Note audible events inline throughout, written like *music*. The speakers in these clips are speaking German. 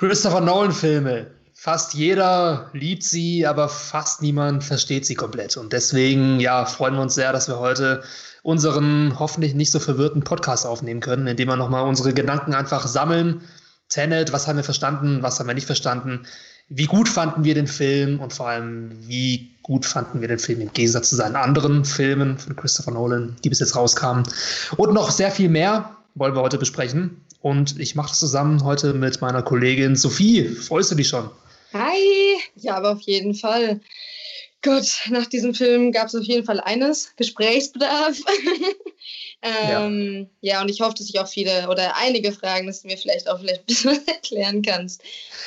Christopher Nolan-Filme. Fast jeder liebt sie, aber fast niemand versteht sie komplett. Und deswegen, ja, freuen wir uns sehr, dass wir heute unseren hoffentlich nicht so verwirrten Podcast aufnehmen können, indem wir nochmal unsere Gedanken einfach sammeln. Tenet, was haben wir verstanden, was haben wir nicht verstanden? Wie gut fanden wir den Film und vor allem, wie gut fanden wir den Film im Gegensatz zu seinen anderen Filmen von Christopher Nolan, die bis jetzt rauskamen. Und noch sehr viel mehr wollen wir heute besprechen. Und ich mache das zusammen heute mit meiner Kollegin Sophie. Freust du dich schon? Hi! Ja, aber auf jeden Fall. Gott, nach diesem Film gab es auf jeden Fall eines: Gesprächsbedarf. *laughs* ähm, ja. ja. und ich hoffe, dass ich auch viele oder einige Fragen, dass du mir vielleicht auch vielleicht ein bisschen *laughs* erklären kannst.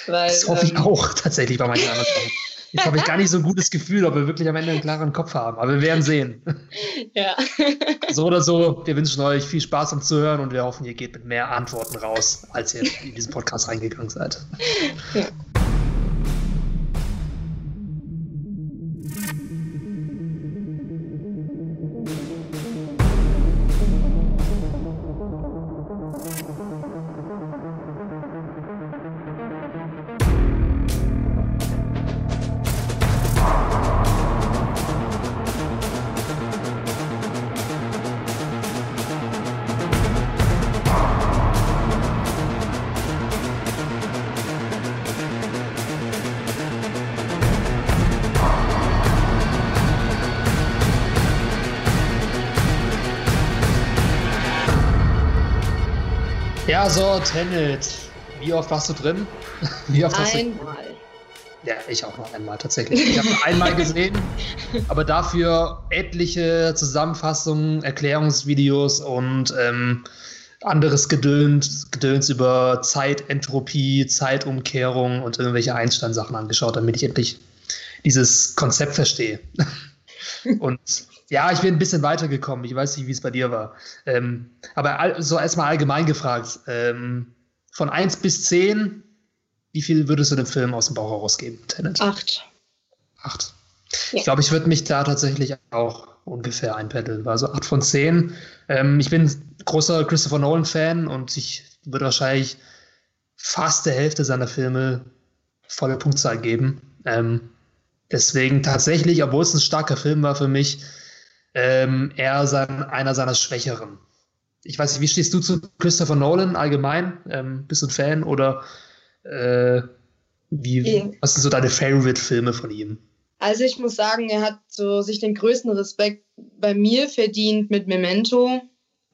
Weil, das hoffe ähm, ich auch tatsächlich bei manchen *laughs* anderen Sachen. Jetzt habe ich gar nicht so ein gutes Gefühl, ob wir wirklich am Ende einen klaren Kopf haben. Aber wir werden sehen. Ja. So oder so, wir wünschen euch viel Spaß am Zuhören und wir hoffen, ihr geht mit mehr Antworten raus, als ihr in diesen Podcast reingegangen seid. Ja. Ja, so, Tenet. Wie oft warst du drin? *laughs* Wie oft hast einmal. Du... Ja, ich auch noch einmal tatsächlich. Ich habe einmal gesehen, *laughs* aber dafür etliche Zusammenfassungen, Erklärungsvideos und ähm, anderes Gedöns, Gedöns über Zeitentropie, Zeitumkehrung und irgendwelche Einstein-Sachen angeschaut, damit ich endlich dieses Konzept verstehe. *laughs* und ja, ich bin ein bisschen weitergekommen. Ich weiß nicht, wie es bei dir war. Ähm, aber so erstmal allgemein gefragt. Ähm, von 1 bis 10, wie viel würdest du dem Film aus dem Bauch herausgeben, Tenet? Acht. Acht. Ja. Ich glaube, ich würde mich da tatsächlich auch ungefähr einpendeln. Also 8 von 10. Ähm, ich bin großer Christopher Nolan-Fan und ich würde wahrscheinlich fast der Hälfte seiner Filme volle Punktzahl geben. Ähm, deswegen tatsächlich, obwohl es ein starker Film war für mich, ähm, eher sein, einer seiner Schwächeren. Ich weiß nicht, wie stehst du zu Christopher Nolan allgemein? Ähm, bist du ein Fan oder äh, wie, was sind so deine Favorite-Filme von ihm? Also ich muss sagen, er hat so sich den größten Respekt bei mir verdient mit Memento.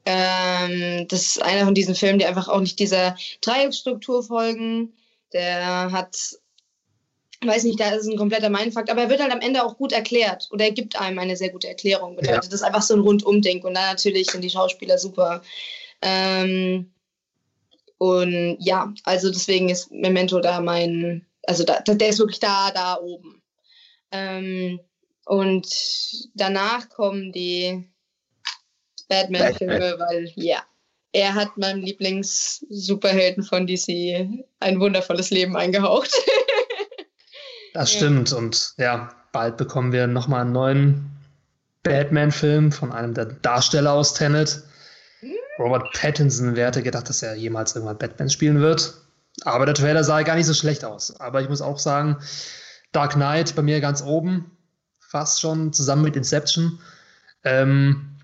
Ähm, das ist einer von diesen Filmen, die einfach auch nicht dieser Dreiecksstruktur folgen. Der hat weiß nicht, da ist ein kompletter Mindfuck, aber er wird halt am Ende auch gut erklärt oder er gibt einem eine sehr gute Erklärung. Bedeutet, ja. das ist einfach so ein Rundumding und dann natürlich sind die Schauspieler super. Ähm, und ja, also deswegen ist Memento da mein, also da, der ist wirklich da, da oben. Ähm, und danach kommen die Batman-Filme, weil ja, er hat meinem Lieblings-Superhelden von DC ein wundervolles Leben eingehaucht. *laughs* Das stimmt. Und ja, bald bekommen wir nochmal einen neuen Batman-Film von einem der Darsteller aus Tenet. Hm? Robert Pattinson, wer hätte gedacht, dass er jemals irgendwann Batman spielen wird. Aber der Trailer sah gar nicht so schlecht aus. Aber ich muss auch sagen, Dark Knight bei mir ganz oben, fast schon zusammen mit Inception. Ähm,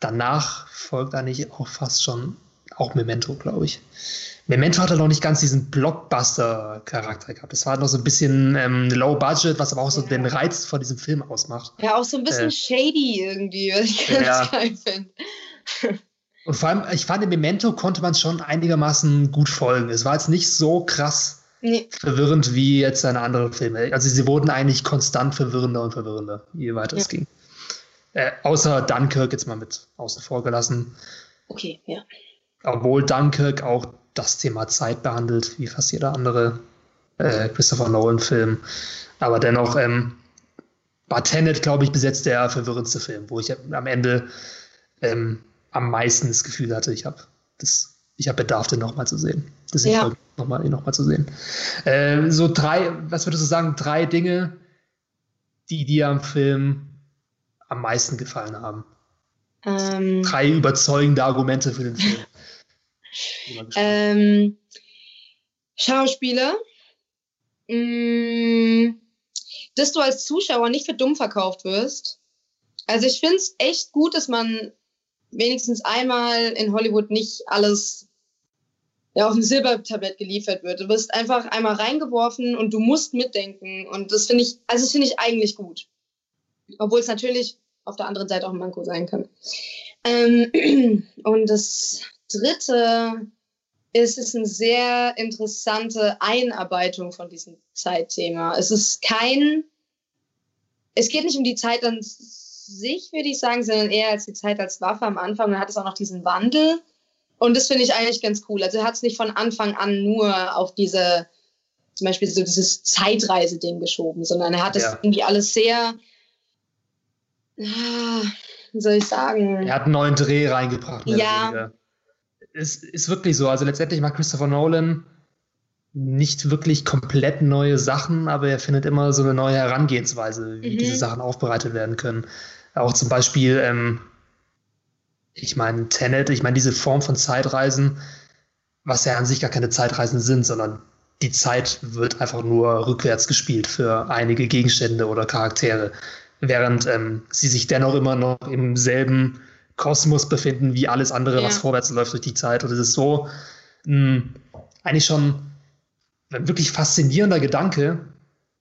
danach folgt eigentlich auch fast schon auch Memento, glaube ich. Memento hatte noch nicht ganz diesen Blockbuster-Charakter gehabt. Es war noch so ein bisschen ähm, low budget, was aber auch so ja. den Reiz von diesem Film ausmacht. Ja, auch so ein bisschen äh, shady irgendwie, was ich ganz ja. geil finde. Und vor allem, ich fand, in Memento konnte man schon einigermaßen gut folgen. Es war jetzt nicht so krass nee. verwirrend wie jetzt seine anderen Filme. Also sie wurden eigentlich konstant verwirrender und verwirrender, je weiter ja. es ging. Äh, außer Dunkirk jetzt mal mit außen vor gelassen. Okay, ja. Obwohl Dunkirk auch das Thema Zeit behandelt, wie fast jeder andere äh, Christopher Nolan-Film. Aber dennoch ähm, war Tenet, glaube ich, bis jetzt der verwirrendste Film, wo ich am Ende ähm, am meisten das Gefühl hatte, ich habe ich habe Bedarf, den nochmal zu sehen. Das ja. nochmal noch mal zu sehen. Äh, so drei, was würdest du sagen, drei Dinge, die dir am Film am meisten gefallen haben? Ähm, drei überzeugende Argumente für den Film. Ähm, Schauspieler, mh, mm, dass du als Zuschauer nicht für dumm verkauft wirst. Also ich finde es echt gut, dass man wenigstens einmal in Hollywood nicht alles ja, auf dem Silbertablett geliefert wird. Du wirst einfach einmal reingeworfen und du musst mitdenken. Und das finde ich, also das finde ich eigentlich gut. Obwohl es natürlich auf der anderen Seite auch ein Manko sein kann. Ähm, *clears throat* und das dritte ist es eine sehr interessante Einarbeitung von diesem Zeitthema. Es ist kein, es geht nicht um die Zeit an sich, würde ich sagen, sondern eher als die Zeit als Waffe am Anfang. dann hat es auch noch diesen Wandel. Und das finde ich eigentlich ganz cool. Also er hat es nicht von Anfang an nur auf diese, zum Beispiel so dieses Zeitreise-Ding geschoben, sondern er hat es ja. irgendwie alles sehr, ah, wie soll ich sagen? Er hat einen neuen Dreh reingebracht. Ja. Es ist wirklich so. Also letztendlich macht Christopher Nolan nicht wirklich komplett neue Sachen, aber er findet immer so eine neue Herangehensweise, wie mhm. diese Sachen aufbereitet werden können. Auch zum Beispiel, ähm, ich meine, Tenet, ich meine, diese Form von Zeitreisen, was ja an sich gar keine Zeitreisen sind, sondern die Zeit wird einfach nur rückwärts gespielt für einige Gegenstände oder Charaktere, während ähm, sie sich dennoch immer noch im selben Kosmos befinden wie alles andere, ja. was vorwärts läuft durch die Zeit. Und es ist so mh, hm, eigentlich schon ein wirklich faszinierender Gedanke,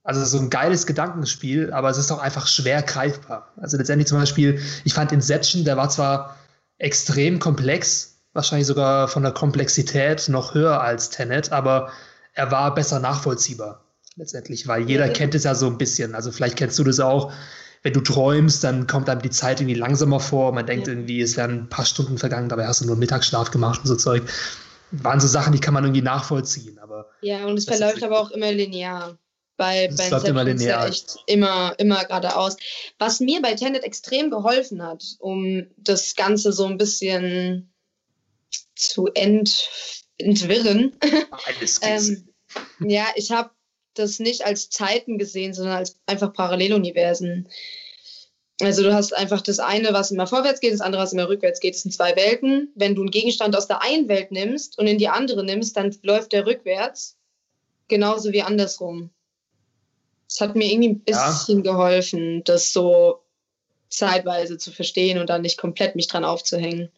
also so ein geiles Gedankenspiel, aber es ist auch einfach schwer greifbar. Also letztendlich zum Beispiel, ich fand Inception, der war zwar extrem komplex, wahrscheinlich sogar von der Komplexität noch höher als Tenet, aber er war besser nachvollziehbar letztendlich, weil jeder kennt es ja so ein bisschen. Also vielleicht kennst du das auch. Wenn du träumst, dann kommt einem die Zeit irgendwie langsamer vor. Man denkt ja. irgendwie, es wären ein paar Stunden vergangen, dabei hast du nur Mittagsschlaf gemacht und so Zeug. Waren so Sachen, die kann man irgendwie nachvollziehen. Aber ja, und es verläuft aber auch immer linear bei Ben immer linear. echt immer, immer geradeaus. Was mir bei Tenet extrem geholfen hat, um das Ganze so ein bisschen zu ent, entwirren. *laughs* ähm, ja, ich habe das nicht als Zeiten gesehen, sondern als einfach Paralleluniversen. Also du hast einfach das eine, was immer vorwärts geht, das andere, was immer rückwärts geht. Das sind zwei Welten. Wenn du einen Gegenstand aus der einen Welt nimmst und in die andere nimmst, dann läuft der rückwärts. Genauso wie andersrum. Es hat mir irgendwie ein bisschen ja. geholfen, das so zeitweise zu verstehen und dann nicht komplett mich dran aufzuhängen.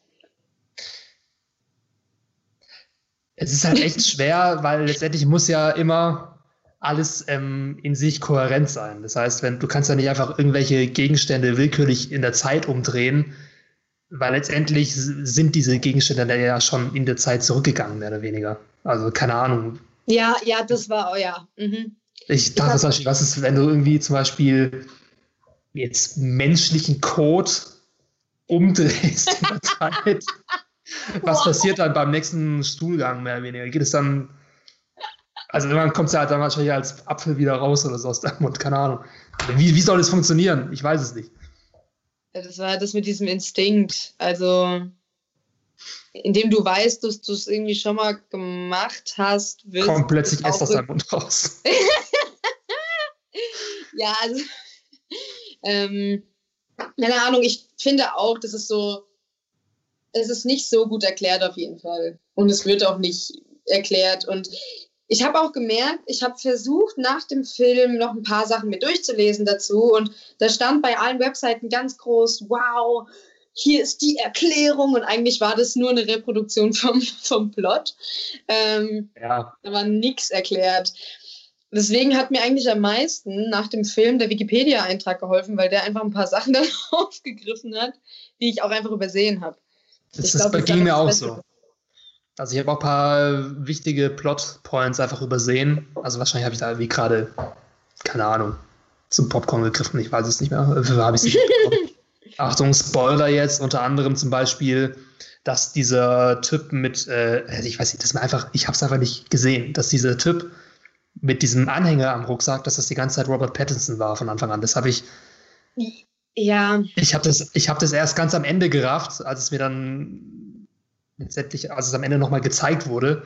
Es ist halt echt *laughs* schwer, weil letztendlich muss ja immer alles ähm, in sich kohärent sein. Das heißt, wenn du kannst ja nicht einfach irgendwelche Gegenstände willkürlich in der Zeit umdrehen, weil letztendlich sind diese Gegenstände ja schon in der Zeit zurückgegangen, mehr oder weniger. Also keine Ahnung. Ja, ja, das war, oh ja. Mhm. Ich dachte ich zum Beispiel, was ist, wenn du irgendwie zum Beispiel jetzt menschlichen Code umdrehst in der *laughs* Zeit? was wow. passiert dann beim nächsten Stuhlgang, mehr oder weniger? Geht es dann also irgendwann kommt es ja halt dann wahrscheinlich als Apfel wieder raus oder so aus deinem Mund, keine Ahnung. Wie, wie soll das funktionieren? Ich weiß es nicht. Ja, das war das mit diesem Instinkt. Also, indem du weißt, dass du es irgendwie schon mal gemacht hast, willst Kommt plötzlich erst aus deinem Mund raus. *laughs* ja, also, ähm, keine Ahnung, ich finde auch, das ist so, es ist nicht so gut erklärt auf jeden Fall. Und es wird auch nicht erklärt. Und ich habe auch gemerkt, ich habe versucht, nach dem Film noch ein paar Sachen mir durchzulesen dazu. Und da stand bei allen Webseiten ganz groß, wow, hier ist die Erklärung. Und eigentlich war das nur eine Reproduktion vom, *laughs* vom Plot. Ähm, ja. Da war nichts erklärt. Deswegen hat mir eigentlich am meisten nach dem Film der Wikipedia-Eintrag geholfen, weil der einfach ein paar Sachen *laughs* dann aufgegriffen hat, die ich auch einfach übersehen habe. Das, das glaub, ging mir auch so. Also ich habe auch ein paar wichtige Plot-Points einfach übersehen. Also wahrscheinlich habe ich da wie gerade, keine Ahnung, zum Popcorn gegriffen. Ich weiß es nicht mehr. Habe ich nicht *laughs* Achtung, Spoiler jetzt. Unter anderem zum Beispiel, dass dieser Typ mit, äh, ich weiß nicht, das ist mir einfach, ich habe es einfach nicht gesehen, dass dieser Typ mit diesem Anhänger am Rucksack, dass das die ganze Zeit Robert Pattinson war von Anfang an. Das habe ich. Ja. Ich habe das, hab das erst ganz am Ende gerafft, als es mir dann letztendlich, als es am Ende nochmal gezeigt wurde.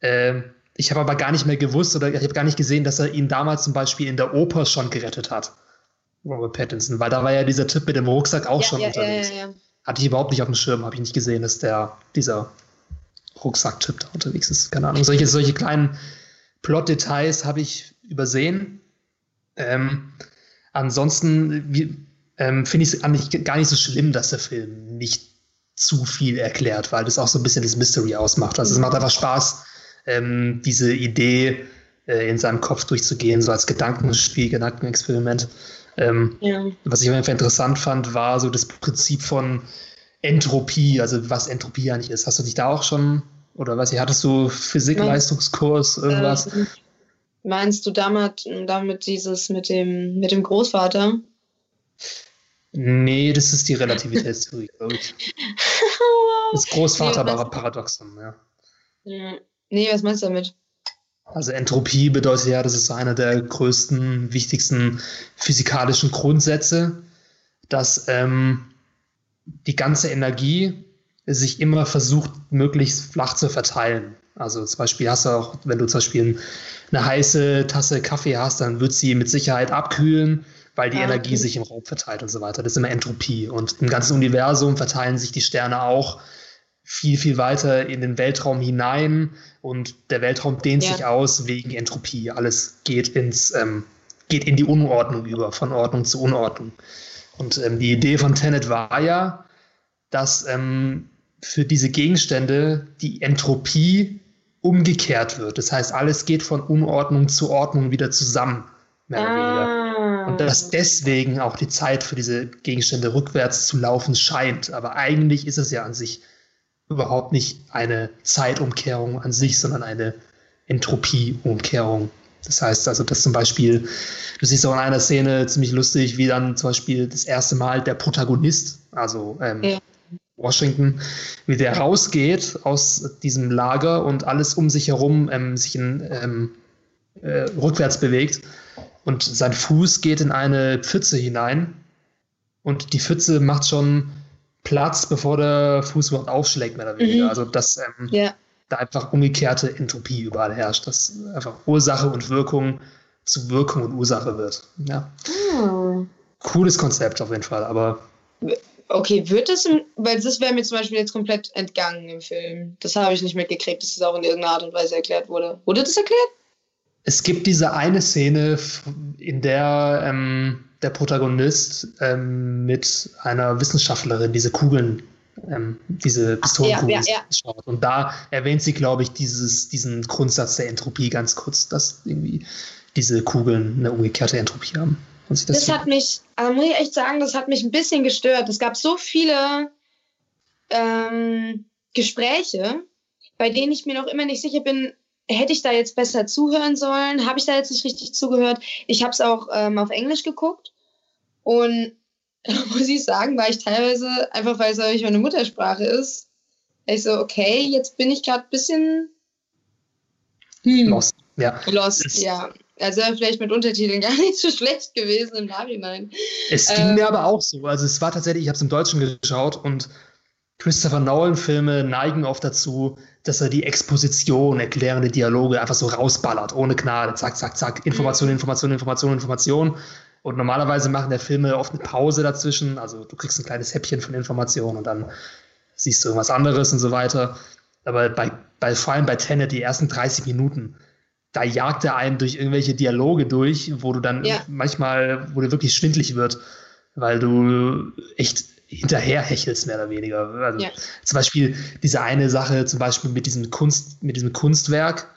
Äh, ich habe aber gar nicht mehr gewusst oder ich habe gar nicht gesehen, dass er ihn damals zum Beispiel in der Oper schon gerettet hat. Robert Pattinson, weil da war ja dieser Typ mit dem Rucksack auch ja, schon ja, unterwegs. Ja, Hatte ich überhaupt nicht auf dem Schirm, habe ich nicht gesehen, dass der dieser Rucksacktyp da unterwegs ist. Keine Ahnung. Solche, solche kleinen Plot-Details habe ich übersehen. Ähm, ansonsten ähm, finde ich es gar nicht so schlimm, dass der Film nicht zu viel erklärt, weil das auch so ein bisschen das Mystery ausmacht. Also es macht einfach Spaß, ähm, diese Idee äh, in seinem Kopf durchzugehen, so als Gedankenspiel, Gedankenexperiment. Ähm, ja. Was ich auf jeden Fall interessant fand, war so das Prinzip von Entropie, also was Entropie eigentlich ist. Hast du dich da auch schon, oder was, hattest du Physik-Leistungskurs, irgendwas? Ähm, meinst du damit, damit dieses mit dem, mit dem Großvater? Nee, das ist die Relativitätstheorie, glaube ich. *laughs* Das Großvaterparadoxon, ja. ja. Nee, was meinst du damit? Also Entropie bedeutet ja, das ist einer der größten, wichtigsten physikalischen Grundsätze, dass ähm, die ganze Energie sich immer versucht, möglichst flach zu verteilen. Also zum Beispiel hast du auch, wenn du zum Beispiel eine heiße Tasse Kaffee hast, dann wird sie mit Sicherheit abkühlen, weil die ah, Energie okay. sich im Raum verteilt und so weiter. Das ist immer Entropie. Und im ganzen Universum verteilen sich die Sterne auch viel, viel weiter in den Weltraum hinein und der Weltraum dehnt ja. sich aus wegen Entropie. Alles geht ins, ähm, geht in die Unordnung über, von Ordnung zu Unordnung. Und ähm, die Idee von Tenet war ja, dass ähm, für diese Gegenstände die Entropie umgekehrt wird. Das heißt, alles geht von Unordnung zu Ordnung wieder zusammen, mehr oder weniger. Und dass deswegen auch die Zeit für diese Gegenstände rückwärts zu laufen scheint. Aber eigentlich ist es ja an sich überhaupt nicht eine Zeitumkehrung an sich, sondern eine Entropieumkehrung. Das heißt also, dass zum Beispiel, du siehst auch in einer Szene ziemlich lustig, wie dann zum Beispiel das erste Mal der Protagonist, also ähm, ja. Washington, wie der rausgeht aus diesem Lager und alles um sich herum ähm, sich in, ähm, äh, rückwärts bewegt und sein Fuß geht in eine Pfütze hinein und die Pfütze macht schon Platz, bevor der Fuß überhaupt aufschlägt, mehr oder weniger. Mhm. Also, dass ähm, ja. da einfach umgekehrte Entropie überall herrscht, dass einfach Ursache und Wirkung zu Wirkung und Ursache wird. Ja. Oh. Cooles Konzept auf jeden Fall, aber. Okay, wird das, im, weil das wäre mir zum Beispiel jetzt komplett entgangen im Film. Das habe ich nicht mitgekriegt, dass das auch in irgendeiner Art und Weise erklärt wurde. Wurde das erklärt? Es gibt diese eine Szene, in der ähm, der Protagonist ähm, mit einer Wissenschaftlerin diese Kugeln, ähm, diese Pistolenkugeln ja, ja, ja. schaut. Und da erwähnt sie, glaube ich, dieses, diesen Grundsatz der Entropie ganz kurz, dass irgendwie diese Kugeln eine umgekehrte Entropie haben. das, das hat mich, also muss ich echt sagen, das hat mich ein bisschen gestört. Es gab so viele ähm, Gespräche, bei denen ich mir noch immer nicht sicher bin, hätte ich da jetzt besser zuhören sollen? Habe ich da jetzt nicht richtig zugehört? Ich habe es auch ähm, auf Englisch geguckt und *laughs* muss ich sagen, war ich teilweise, einfach weil es natürlich meine Muttersprache ist, ich so, okay, jetzt bin ich gerade ein bisschen hm, lost. Ja. Lost, ja. Also vielleicht mit Untertiteln *laughs* gar nicht so schlecht gewesen im Nachhinein. Es ging ähm, mir aber auch so. Also es war tatsächlich, ich habe es im Deutschen geschaut und Christopher Nolan-Filme neigen oft dazu, dass er die Exposition, erklärende Dialoge einfach so rausballert, ohne Gnade. Zack, zack, zack. Information, mhm. Information, Information, Information. Und normalerweise machen der Filme oft eine Pause dazwischen. Also du kriegst ein kleines Häppchen von Informationen und dann siehst du irgendwas anderes und so weiter. Aber bei, bei vor allem bei Tenet, die ersten 30 Minuten, da jagt er einen durch irgendwelche Dialoge durch, wo du dann ja. manchmal, wo dir wirklich schwindlig wird, weil du echt hinterher hechelst, mehr oder weniger. Also ja. zum Beispiel diese eine Sache, zum Beispiel mit diesem Kunst, mit diesem Kunstwerk.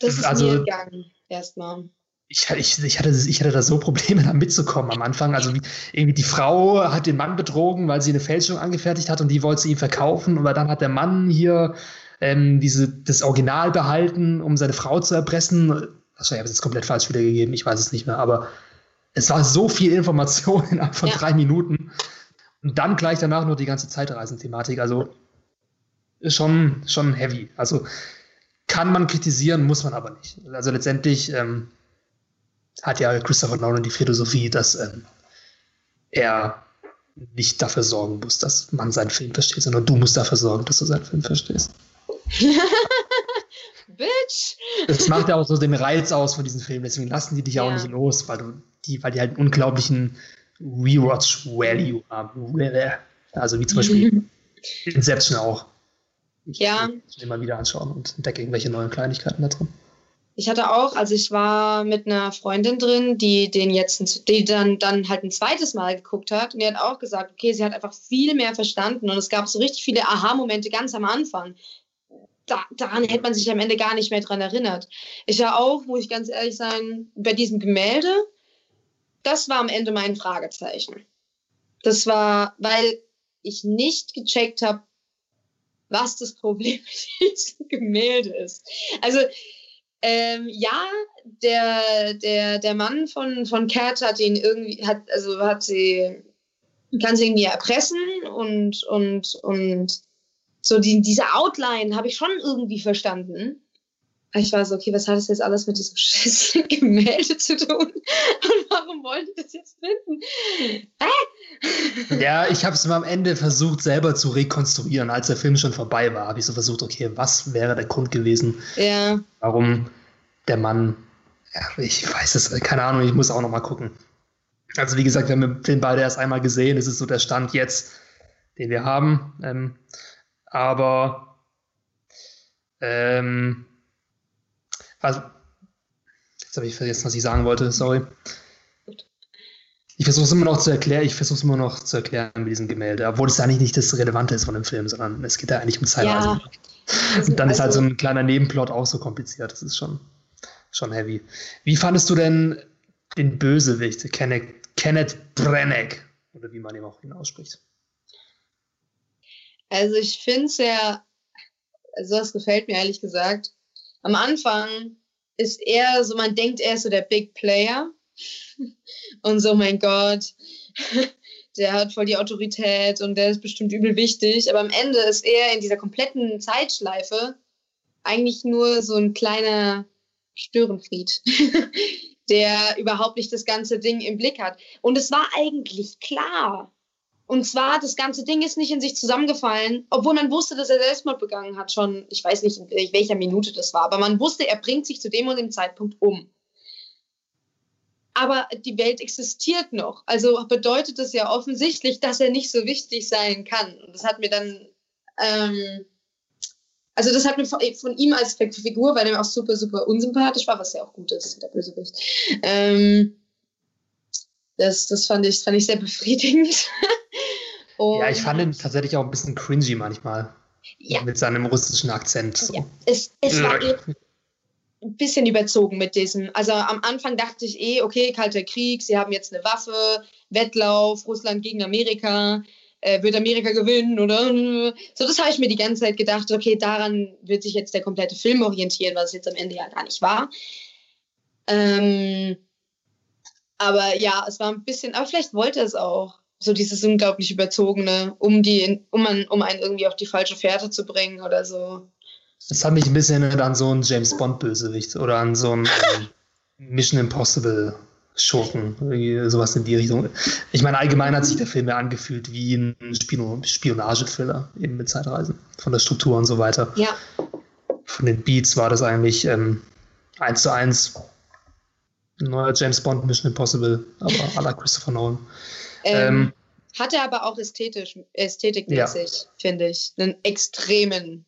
Das ist also, mir gegangen, erstmal ich, ich, ich, hatte, ich hatte da so Probleme, *laughs* da mitzukommen am Anfang. Also irgendwie die Frau hat den Mann betrogen, weil sie eine Fälschung angefertigt hat und die wollte sie ihm verkaufen. Aber dann hat der Mann hier ähm, diese, das Original behalten, um seine Frau zu erpressen. Wahrscheinlich habe ich es jetzt komplett falsch wiedergegeben, ich weiß es nicht mehr. Aber es war so viel Information *laughs* innerhalb von ja. drei Minuten. Und dann gleich danach noch die ganze Zeitreisenthematik. Also ist schon, schon heavy. Also kann man kritisieren, muss man aber nicht. Also letztendlich ähm, hat ja Christopher Nolan die Philosophie, dass ähm, er nicht dafür sorgen muss, dass man seinen Film versteht, sondern du musst dafür sorgen, dass du seinen Film verstehst. *laughs* Bitch! Das macht ja auch so den Reiz aus von diesem Film, deswegen lassen die dich ja auch nicht los, weil, du die, weil die halt einen unglaublichen Rewatch-Value haben. Also wie zum Beispiel Inception auch. Ich Ja. mal wieder anschauen und entdecke irgendwelche neuen Kleinigkeiten da drin. Ich hatte auch, also ich war mit einer Freundin drin, die den jetzt, die dann, dann halt ein zweites Mal geguckt hat und die hat auch gesagt, okay, sie hat einfach viel mehr verstanden und es gab so richtig viele Aha-Momente ganz am Anfang. Da, daran hätte man sich am Ende gar nicht mehr dran erinnert. Ich war auch, muss ich ganz ehrlich sein, bei diesem Gemälde, das war am Ende mein Fragezeichen. Das war, weil ich nicht gecheckt habe, was das Problem mit *laughs* diesem Gemälde ist. Also, ähm, ja, der, der, der Mann von, von Cat hat ihn irgendwie, hat, also hat sie, kann sie irgendwie erpressen und, und, und so die, diese Outline habe ich schon irgendwie verstanden. Ich war so, okay, was hat das jetzt alles mit diesem *laughs* beschissenen Gemälde zu tun? Und warum wollen die das jetzt finden? Ja, ich habe es mir am Ende versucht, selber zu rekonstruieren. Als der Film schon vorbei war, habe ich so versucht, okay, was wäre der Grund gewesen, Ja, warum der Mann, ja, ich weiß es, keine Ahnung, ich muss auch noch mal gucken. Also wie gesagt, wir haben den Film beide erst einmal gesehen, es ist so der Stand jetzt, den wir haben. Ähm, aber ähm, was, jetzt habe ich vergessen, was ich sagen wollte, sorry. Ich versuche es immer noch zu erklären, ich versuche es immer noch zu erklären mit diesem Gemälde, obwohl es eigentlich nicht das Relevante ist von dem Film, sondern es geht ja eigentlich um Zeitreisen. Ja. Und dann ist halt so Also- ein kleiner Nebenplot auch so kompliziert. Das ist schon, schon heavy. Wie fandest du denn den Bösewicht, Kenneth, Kenneth Branagh, oder wie man ihn auch ihn ausspricht? Also ich finde es ja, also das gefällt mir ehrlich gesagt. Am Anfang ist er so, man denkt, er ist so der Big Player. *laughs* Und so, mein Gott, *laughs* der hat voll die Autorität und der ist bestimmt übel wichtig. Aber am Ende ist er in dieser kompletten Zeitschleife eigentlich nur so ein kleiner Störenfried, *laughs* der überhaupt nicht das ganze Ding im Blick hat. Und es war eigentlich klar. Und zwar, das ganze Ding ist nicht in sich zusammengefallen, obwohl man wusste, dass er Selbstmord begangen hat, schon, ich weiß nicht, in welcher Minute das war, aber man wusste, er bringt sich zu dem und dem Zeitpunkt um. Aber die Welt existiert noch. Also bedeutet das ja offensichtlich, dass er nicht so wichtig sein kann. Und das hat mir dann, ähm, also das hat mir von, von ihm als Figur, weil er auch super, super unsympathisch war, was ja auch gut ist, der Bösewicht. Ähm, das, das fand ich, fand ich sehr befriedigend. *laughs* ja, ich fand ihn Und- tatsächlich auch ein bisschen cringy manchmal. ja, Mit seinem russischen Akzent. So. Ja, es, es war eh ein bisschen überzogen mit diesem. Also am Anfang dachte ich eh, okay, kalter Krieg, sie haben jetzt eine Waffe, Wettlauf, Russland gegen Amerika, äh, wird Amerika gewinnen oder so, das habe ich mir die ganze Zeit gedacht, okay, daran wird sich jetzt der komplette Film orientieren, was es jetzt am Ende ja gar nicht war. Ähm, aber ja, es war ein bisschen, aber vielleicht wollte er es auch. So dieses unglaublich überzogene, um die, um, man, um einen irgendwie auf die falsche Fährte zu bringen oder so. Das hat mich ein bisschen erinnert an so einen James Bond-Bösewicht oder an so einen ähm, Mission Impossible Schurken, sowas in die Richtung. Ich meine, allgemein hat sich der Film ja angefühlt wie ein Spion Spionagethriller, eben mit Zeitreisen, von der Struktur und so weiter. Ja, Von den Beats war das eigentlich ähm, eins zu eins ein neuer James Bond Mission Impossible, aber la Christopher Nolan. Ähm, hatte aber auch ästhetisch, ästhetikmäßig, finde ich, einen extremen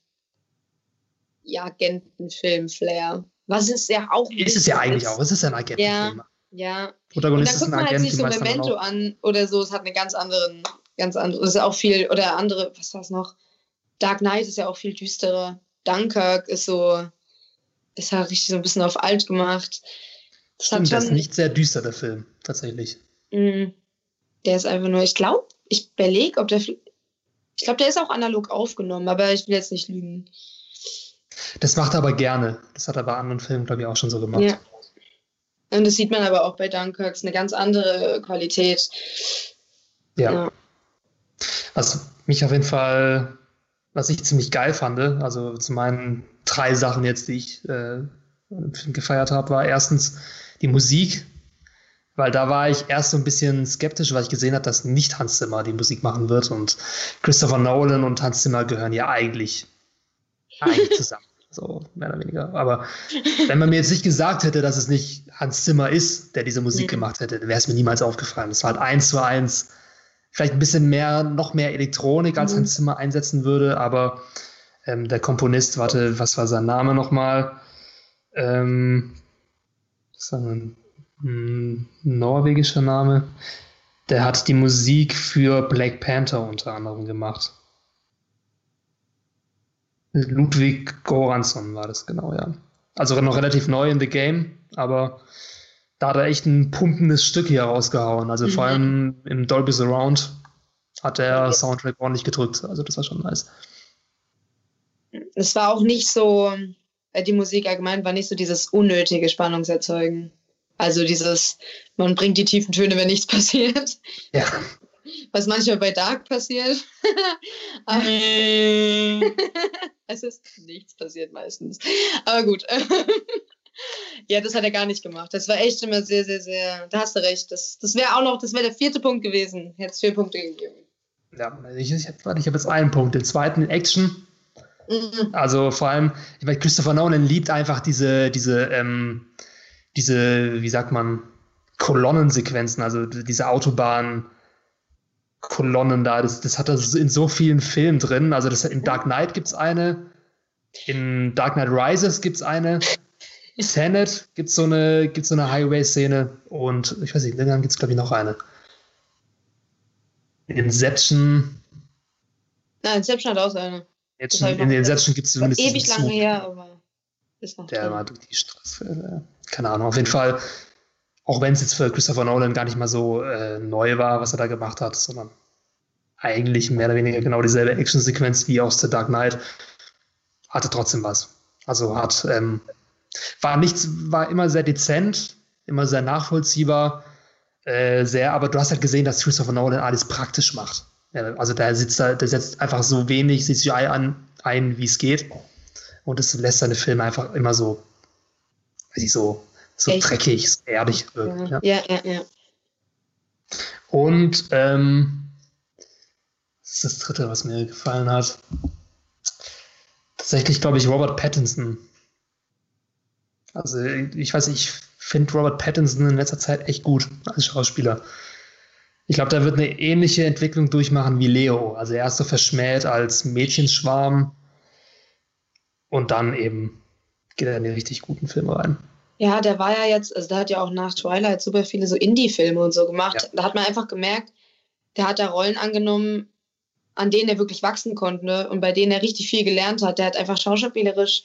ja, Agentenfilm-Flair. Was ist ja auch. Ist es ja eigentlich auch. Es ist ja ein Agentenfilm. Ja. Und Protagonist ist ein guckt man halt Agent, sich so Memento an oder so. Es hat eine ganz anderen, ganz andere, es ist auch viel, oder andere, was war es noch? Dark Knight ist ja auch viel düsterer. Dunkirk ist so, ist halt richtig so ein bisschen auf alt gemacht. Das Stimmt, der ist nicht sehr düster, der Film, tatsächlich. Mm, Der ist einfach nur, ich glaube, ich überlege, ob der. Ich glaube, der ist auch analog aufgenommen, aber ich will jetzt nicht lügen. Das macht er aber gerne. Das hat er bei anderen Filmen, glaube ich, auch schon so gemacht. Ja. Und das sieht man aber auch bei Dunkirk, ist eine ganz andere Qualität. Ja. Ja. Was mich auf jeden Fall, was ich ziemlich geil fand, also zu meinen drei Sachen jetzt, die ich äh, gefeiert habe, war erstens die Musik, weil da war ich erst so ein bisschen skeptisch, weil ich gesehen habe, dass nicht Hans Zimmer die Musik machen wird und Christopher Nolan und Hans Zimmer gehören ja eigentlich, eigentlich *laughs* zusammen. So, mehr oder weniger. Aber wenn man mir jetzt nicht gesagt hätte, dass es nicht Hans Zimmer ist, der diese Musik Mhm. gemacht hätte, dann wäre es mir niemals aufgefallen. Es war halt eins zu eins vielleicht ein bisschen mehr, noch mehr Elektronik als Mhm. Hans Zimmer einsetzen würde, aber Ähm, der Komponist, warte, was war sein Name nochmal? Ähm, ein norwegischer Name. Der hat die Musik für Black Panther unter anderem gemacht. Ludwig Goransson war das genau, ja. Also noch relativ neu in the game, aber da hat er echt ein pumpendes Stück hier rausgehauen. Also mhm. vor allem im Dolby Surround hat der Soundtrack ordentlich gedrückt. Also das war schon nice. Es war auch nicht so, äh, die Musik allgemein war nicht so dieses unnötige Spannungserzeugen. Also dieses, man bringt die tiefen Töne, wenn nichts *laughs* passiert. Ja. Was manchmal bei Dark passiert. *laughs* *laughs* es ist nichts passiert meistens. Aber gut. ja, das hat er gar nicht gemacht. Das war echt immer sehr, sehr, sehr. Da hast du recht. Das, das wäre auch noch, das wäre der vierte Punkt gewesen. Es vier Punkte gegeben. Ja, ich, ich habe hab jetzt einen Punkt. Den zweiten in Action. Mhm. Also vor allem, ich meine, Christopher Nolan liebt einfach diese, diese, ähm, diese, wie sagt man, Kolonnensequenzen, also diese Autobahn. Kolonnen da, das, das hat er in so vielen Filmen drin. Also das, in Dark Knight gibt es eine, in Dark Knight Rises gibt es eine, Tenet gibt es so eine, so eine Highway-Szene und ich weiß nicht, dann gibt es glaube ich noch eine. Inception. Nein, Inception hat auch eine. Jetzt in, in Inception gibt es zumindest. Ewig lange her, aber ist noch. Der war durch die Straße. Keine Ahnung, auf jeden Fall. Auch wenn es jetzt für Christopher Nolan gar nicht mal so äh, neu war, was er da gemacht hat, sondern eigentlich mehr oder weniger genau dieselbe Actionsequenz wie aus The Dark Knight, hatte trotzdem was. Also hat ähm, war nichts, war immer sehr dezent, immer sehr nachvollziehbar, äh, sehr, aber du hast halt gesehen, dass Christopher Nolan alles praktisch macht. Also der sitzt da, der setzt einfach so wenig CGI an, ein, wie es geht. Und es lässt seine Filme einfach immer so, weiß ich, so, so dreckig, so ehrlich wirken. Ja, ja, ja. ja. Und ähm, das ist das dritte, was mir gefallen hat. Tatsächlich, glaube ich, Robert Pattinson also ich weiß nicht, ich finde Robert Pattinson in letzter Zeit echt gut als Schauspieler. Ich glaube, da wird eine ähnliche Entwicklung durchmachen wie Leo. Also er ist so verschmäht als Mädchenschwarm und dann eben geht er in die richtig guten Filme rein. Ja, der war ja jetzt, also der hat ja auch nach Twilight super viele so Indie-Filme und so gemacht. Ja. Da hat man einfach gemerkt, der hat da Rollen angenommen, an denen er wirklich wachsen konnte und bei denen er richtig viel gelernt hat. Der hat einfach schauspielerisch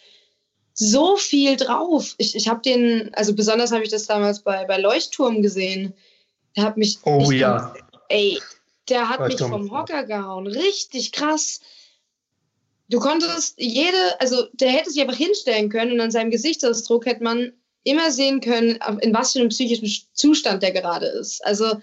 so viel drauf. Ich, ich habe den, also besonders habe ich das damals bei, bei Leuchtturm gesehen. Der hat mich. Oh ja. ey, der hat mich vom Hocker gehauen. Richtig krass. Du konntest jede, also der hätte sich einfach hinstellen können und an seinem Gesichtsausdruck hätte man immer sehen können, in was für einem psychischen Zustand der gerade ist. Also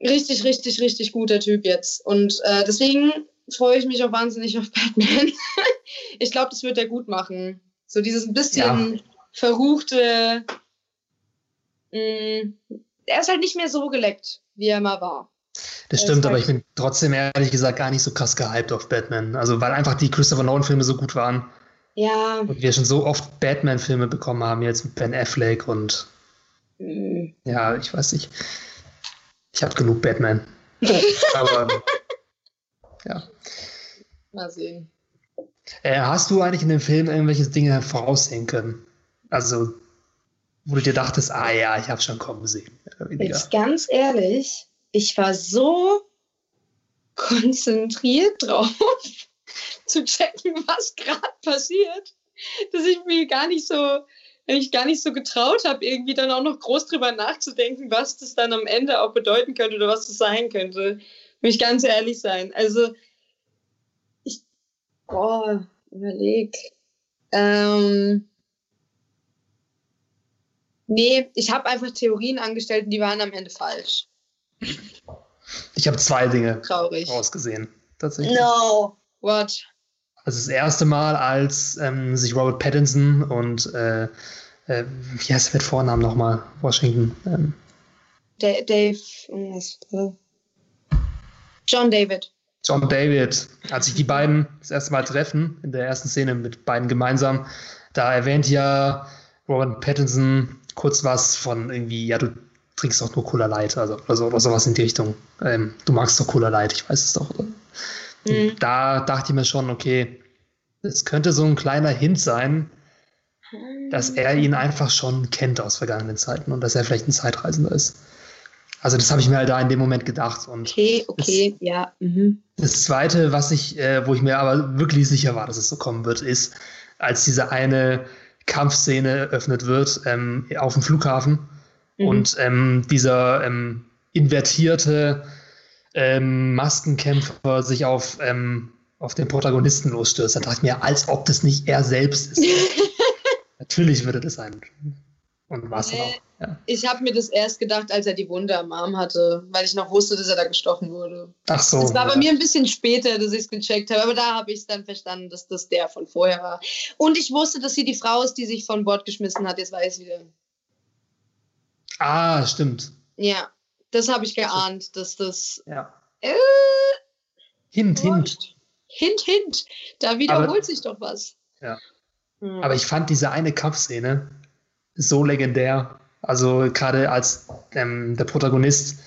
richtig, richtig, richtig guter Typ jetzt. Und äh, deswegen freue ich mich auch wahnsinnig auf Batman. *laughs* ich glaube, das wird er gut machen. So dieses ein bisschen ja. verruchte. Mh, mm, er ist halt nicht mehr so geleckt, wie er mal war. Das stimmt, aber ich bin trotzdem ehrlich gesagt gar nicht so krass gehypt auf Batman. Also, weil einfach die Christopher Nolan-Filme so gut waren. Ja. Und wir schon so oft Batman-Filme bekommen haben, jetzt mit Ben Affleck und. Mhm. Ja, ich weiß nicht. Ich habe genug Batman. *laughs* aber. ja. Mal sehen. Äh, hast du eigentlich in dem Film irgendwelche Dinge voraussehen können? Also, wo du dir dachtest, ah ja, ich habe schon kommen sehen. Jetzt ganz ehrlich, ich war so konzentriert drauf, *laughs* zu checken, was gerade passiert, dass ich mir gar nicht so, ich gar nicht so getraut habe, irgendwie dann auch noch groß drüber nachzudenken, was das dann am Ende auch bedeuten könnte oder was das sein könnte. Will ich ganz ehrlich sein. Also Oh, überleg. Ähm, nee, ich habe einfach Theorien angestellt und die waren am Ende falsch. Ich habe zwei Dinge Traurig. rausgesehen. Tatsächlich. No, what? Also das erste Mal, als ähm, sich Robert Pattinson und äh, äh, wie heißt er mit Vornamen nochmal? Washington. Ähm. Dave. Äh, John David. John David, als sich die beiden das erste Mal treffen, in der ersten Szene mit beiden gemeinsam, da erwähnt ja Robert Pattinson kurz was von irgendwie, ja, du trinkst doch nur Cola Light, also oder, so, oder sowas in die Richtung. Ähm, du magst doch Cola Light, ich weiß es doch. Mhm. Da dachte ich mir schon, okay, es könnte so ein kleiner Hint sein, dass er ihn einfach schon kennt aus vergangenen Zeiten und dass er vielleicht ein Zeitreisender ist. Also das habe ich mir halt da in dem Moment gedacht. Und okay, okay, das, ja. Mhm. Das Zweite, was ich, äh, wo ich mir aber wirklich sicher war, dass es so kommen wird, ist, als diese eine Kampfszene eröffnet wird ähm, auf dem Flughafen mhm. und ähm, dieser ähm, invertierte ähm, Maskenkämpfer sich auf, ähm, auf den Protagonisten losstürzt. Da dachte ich mir, als ob das nicht er selbst ist. *laughs* Natürlich würde das sein. Und war es nee, auch. Ja. Ich habe mir das erst gedacht, als er die Wunde am Arm hatte, weil ich noch wusste, dass er da gestochen wurde. Ach so. Es war ja. bei mir ein bisschen später, dass ich es gecheckt habe, aber da habe ich es dann verstanden, dass das der von vorher war. Und ich wusste, dass sie die Frau ist, die sich von Bord geschmissen hat. Jetzt weiß ich wieder. Ah, stimmt. Ja, das habe ich geahnt, dass das. Ja. Äh, hint, hint. Hint, hint. Da wiederholt aber, sich doch was. Ja. Hm. Aber ich fand diese eine Kampfszene so legendär. Also gerade als ähm, der Protagonist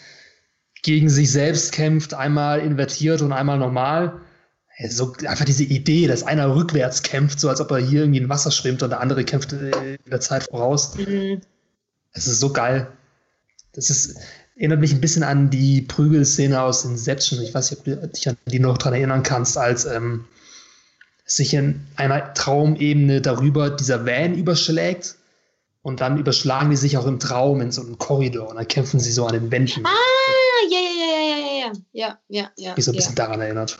gegen sich selbst kämpft, einmal invertiert und einmal normal. So einfach diese Idee, dass einer rückwärts kämpft, so als ob er hier irgendwie in Wasser schwimmt und der andere kämpft äh, in der Zeit voraus. Mhm. Das ist so geil. Das ist, erinnert mich ein bisschen an die Prügelszene aus Inception. Ich weiß nicht, ob du dich an die noch dran erinnern kannst, als ähm, sich in einer Traumebene darüber dieser Van überschlägt und dann überschlagen die sich auch im Traum in so einem Korridor und dann kämpfen sie so an den Wänden. Ah, ja, ja, ja, ja, ja, ja, ja, ja. Mich so ein ja. bisschen daran erinnert.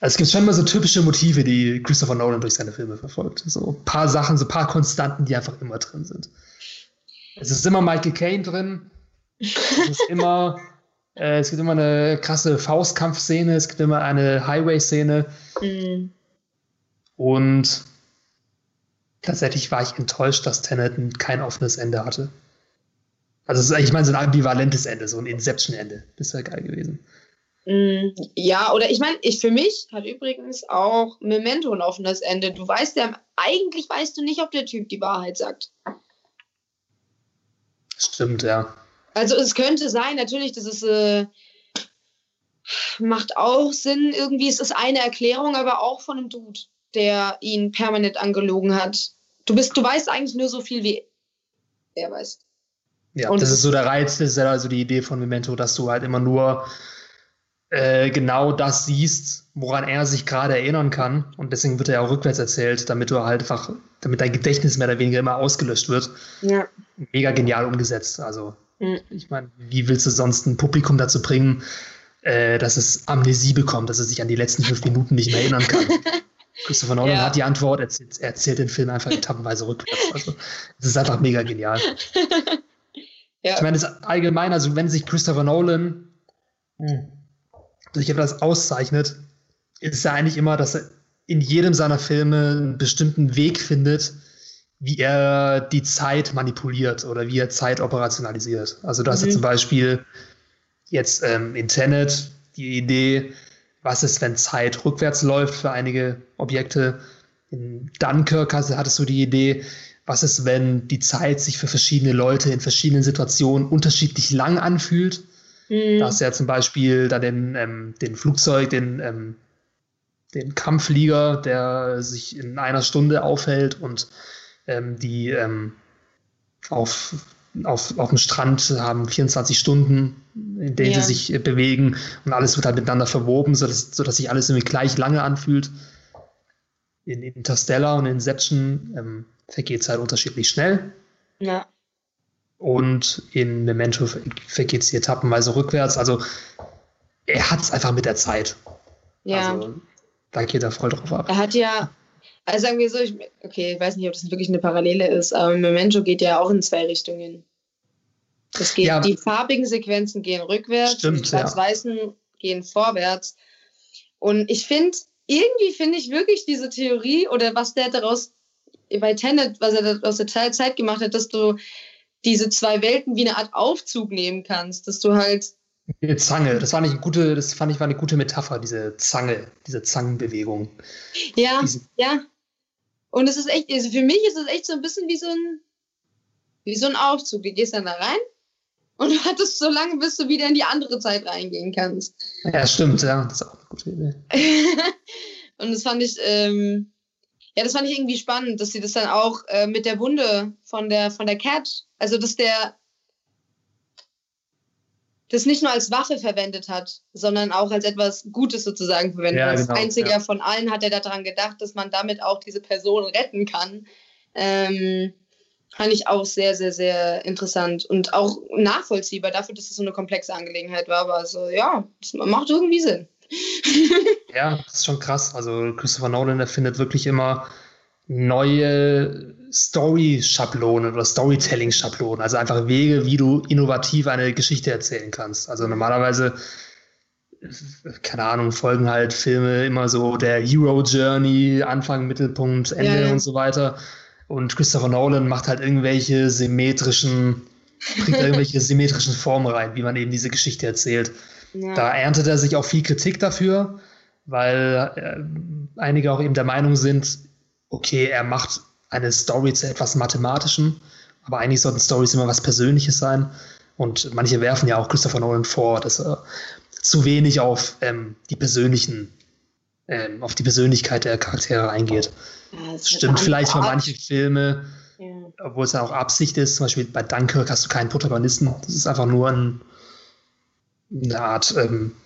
Also es gibt schon mal so typische Motive, die Christopher Nolan durch seine Filme verfolgt. So ein paar Sachen, so ein paar Konstanten, die einfach immer drin sind. Es ist immer Michael Caine drin. Es ist *laughs* immer, äh, es gibt immer eine krasse Faustkampfszene, es gibt immer eine Highway-Szene. Mhm. Und tatsächlich war ich enttäuscht, dass Tenet kein offenes Ende hatte. Also ich meine, so ein ambivalentes Ende, so ein Inception-Ende. Das wäre geil gewesen. Mm, ja, oder ich meine, ich für mich hat übrigens auch Memento ein offenes Ende. Du weißt ja, eigentlich weißt du nicht, ob der Typ die Wahrheit sagt. Stimmt, ja. Also es könnte sein, natürlich, das ist äh, macht auch Sinn irgendwie. Es ist eine Erklärung, aber auch von einem Dude, der ihn permanent angelogen hat. Du bist, du weißt eigentlich nur so viel wie er weiß. Ja, und das ist so der Reiz, das ist ja also die Idee von Memento, dass du halt immer nur äh, genau das siehst, woran er sich gerade erinnern kann. Und deswegen wird er ja auch rückwärts erzählt, damit du halt einfach, damit dein Gedächtnis mehr oder weniger immer ausgelöscht wird. Ja. Mega genial umgesetzt. Also, mhm. ich meine, wie willst du sonst ein Publikum dazu bringen, äh, dass es Amnesie bekommt, dass es sich an die letzten fünf Minuten nicht mehr erinnern kann? *laughs* Christopher Nolan ja. hat die Antwort, er erzählt, er erzählt, den Film einfach etappenweise rückwärts. Also, es ist einfach mega genial. *laughs* ja. Ich meine, das allgemein, also wenn sich Christopher Nolan hm, durch etwas auszeichnet, ist ja eigentlich immer, dass er in jedem seiner Filme einen bestimmten Weg findet, wie er die Zeit manipuliert oder wie er Zeit operationalisiert. Also du hast mhm. ja zum Beispiel jetzt ähm, in Tenet die Idee, was ist, wenn Zeit rückwärts läuft für einige Objekte. In Dunkirk hattest du die Idee, was ist, wenn die Zeit sich für verschiedene Leute in verschiedenen Situationen unterschiedlich lang anfühlt. Mhm. Da hast du ja zum Beispiel da den, ähm, den Flugzeug, den, ähm, den Kampfflieger, der sich in einer Stunde aufhält und ähm, die ähm, auf auf, auf dem Strand haben 24 Stunden, in denen ja. sie sich äh, bewegen und alles wird halt miteinander verwoben, sodass, sodass sich alles irgendwie gleich lange anfühlt. In Interstellar und Inception ähm, vergeht es halt unterschiedlich schnell. Ja. Und in Memento vergeht es etappenweise rückwärts. Also er hat es einfach mit der Zeit. Ja. Also, da geht er voll drauf ab. Er hat ja also sagen wir so, ich, okay, ich weiß nicht, ob das wirklich eine Parallele ist, aber Memento geht ja auch in zwei Richtungen. Es geht, ja. Die farbigen Sequenzen gehen rückwärts, Stimmt, die schwarz-weißen ja. gehen vorwärts. Und ich finde, irgendwie finde ich wirklich diese Theorie oder was der daraus bei Tenet, was er aus der Zeit gemacht hat, dass du diese zwei Welten wie eine Art Aufzug nehmen kannst, dass du halt eine Zange, das war nicht eine gute, das fand ich war eine gute Metapher, diese Zange, diese Zangenbewegung. Ja, diese, ja. Und es ist echt, also für mich ist es echt so ein bisschen wie so ein, wie so ein Aufzug. Du gehst dann da rein und *laughs* du hattest so lange, bis du wieder in die andere Zeit reingehen kannst. Ja, stimmt, ja. Das ist auch eine gute Idee. *laughs* Und das fand ich, ähm, ja, das fand ich irgendwie spannend, dass sie das dann auch äh, mit der Wunde von der, von der Cat, also dass der das nicht nur als Waffe verwendet hat, sondern auch als etwas Gutes sozusagen verwendet. Ja, als genau, einziger ja. von allen hat er daran gedacht, dass man damit auch diese Person retten kann. Ähm, fand ich auch sehr, sehr, sehr interessant und auch nachvollziehbar dafür, dass es so eine komplexe Angelegenheit war. Aber so, ja, das macht irgendwie Sinn. *laughs* ja, das ist schon krass. Also Christopher Nolan erfindet wirklich immer neue Story-Schablonen oder Storytelling-Schablonen, also einfach Wege, wie du innovativ eine Geschichte erzählen kannst. Also normalerweise, keine Ahnung, folgen halt Filme immer so der Hero Journey, Anfang, Mittelpunkt, Ende ja, ja. und so weiter. Und Christopher Nolan macht halt irgendwelche symmetrischen, bringt *laughs* irgendwelche symmetrischen Formen rein, wie man eben diese Geschichte erzählt. Ja. Da erntet er sich auch viel Kritik dafür, weil äh, einige auch eben der Meinung sind, okay, er macht eine Story zu etwas Mathematischem, aber eigentlich sollten Stories immer was Persönliches sein. Und manche werfen ja auch Christopher Nolan vor, dass er zu wenig auf ähm, die persönlichen, ähm, auf die Persönlichkeit der Charaktere eingeht. Ja, das stimmt vielleicht für manche Filme, ja. obwohl es ja auch Absicht ist. Zum Beispiel bei Dunkirk hast du keinen Protagonisten. Das ist einfach nur ein, eine Art. Ähm,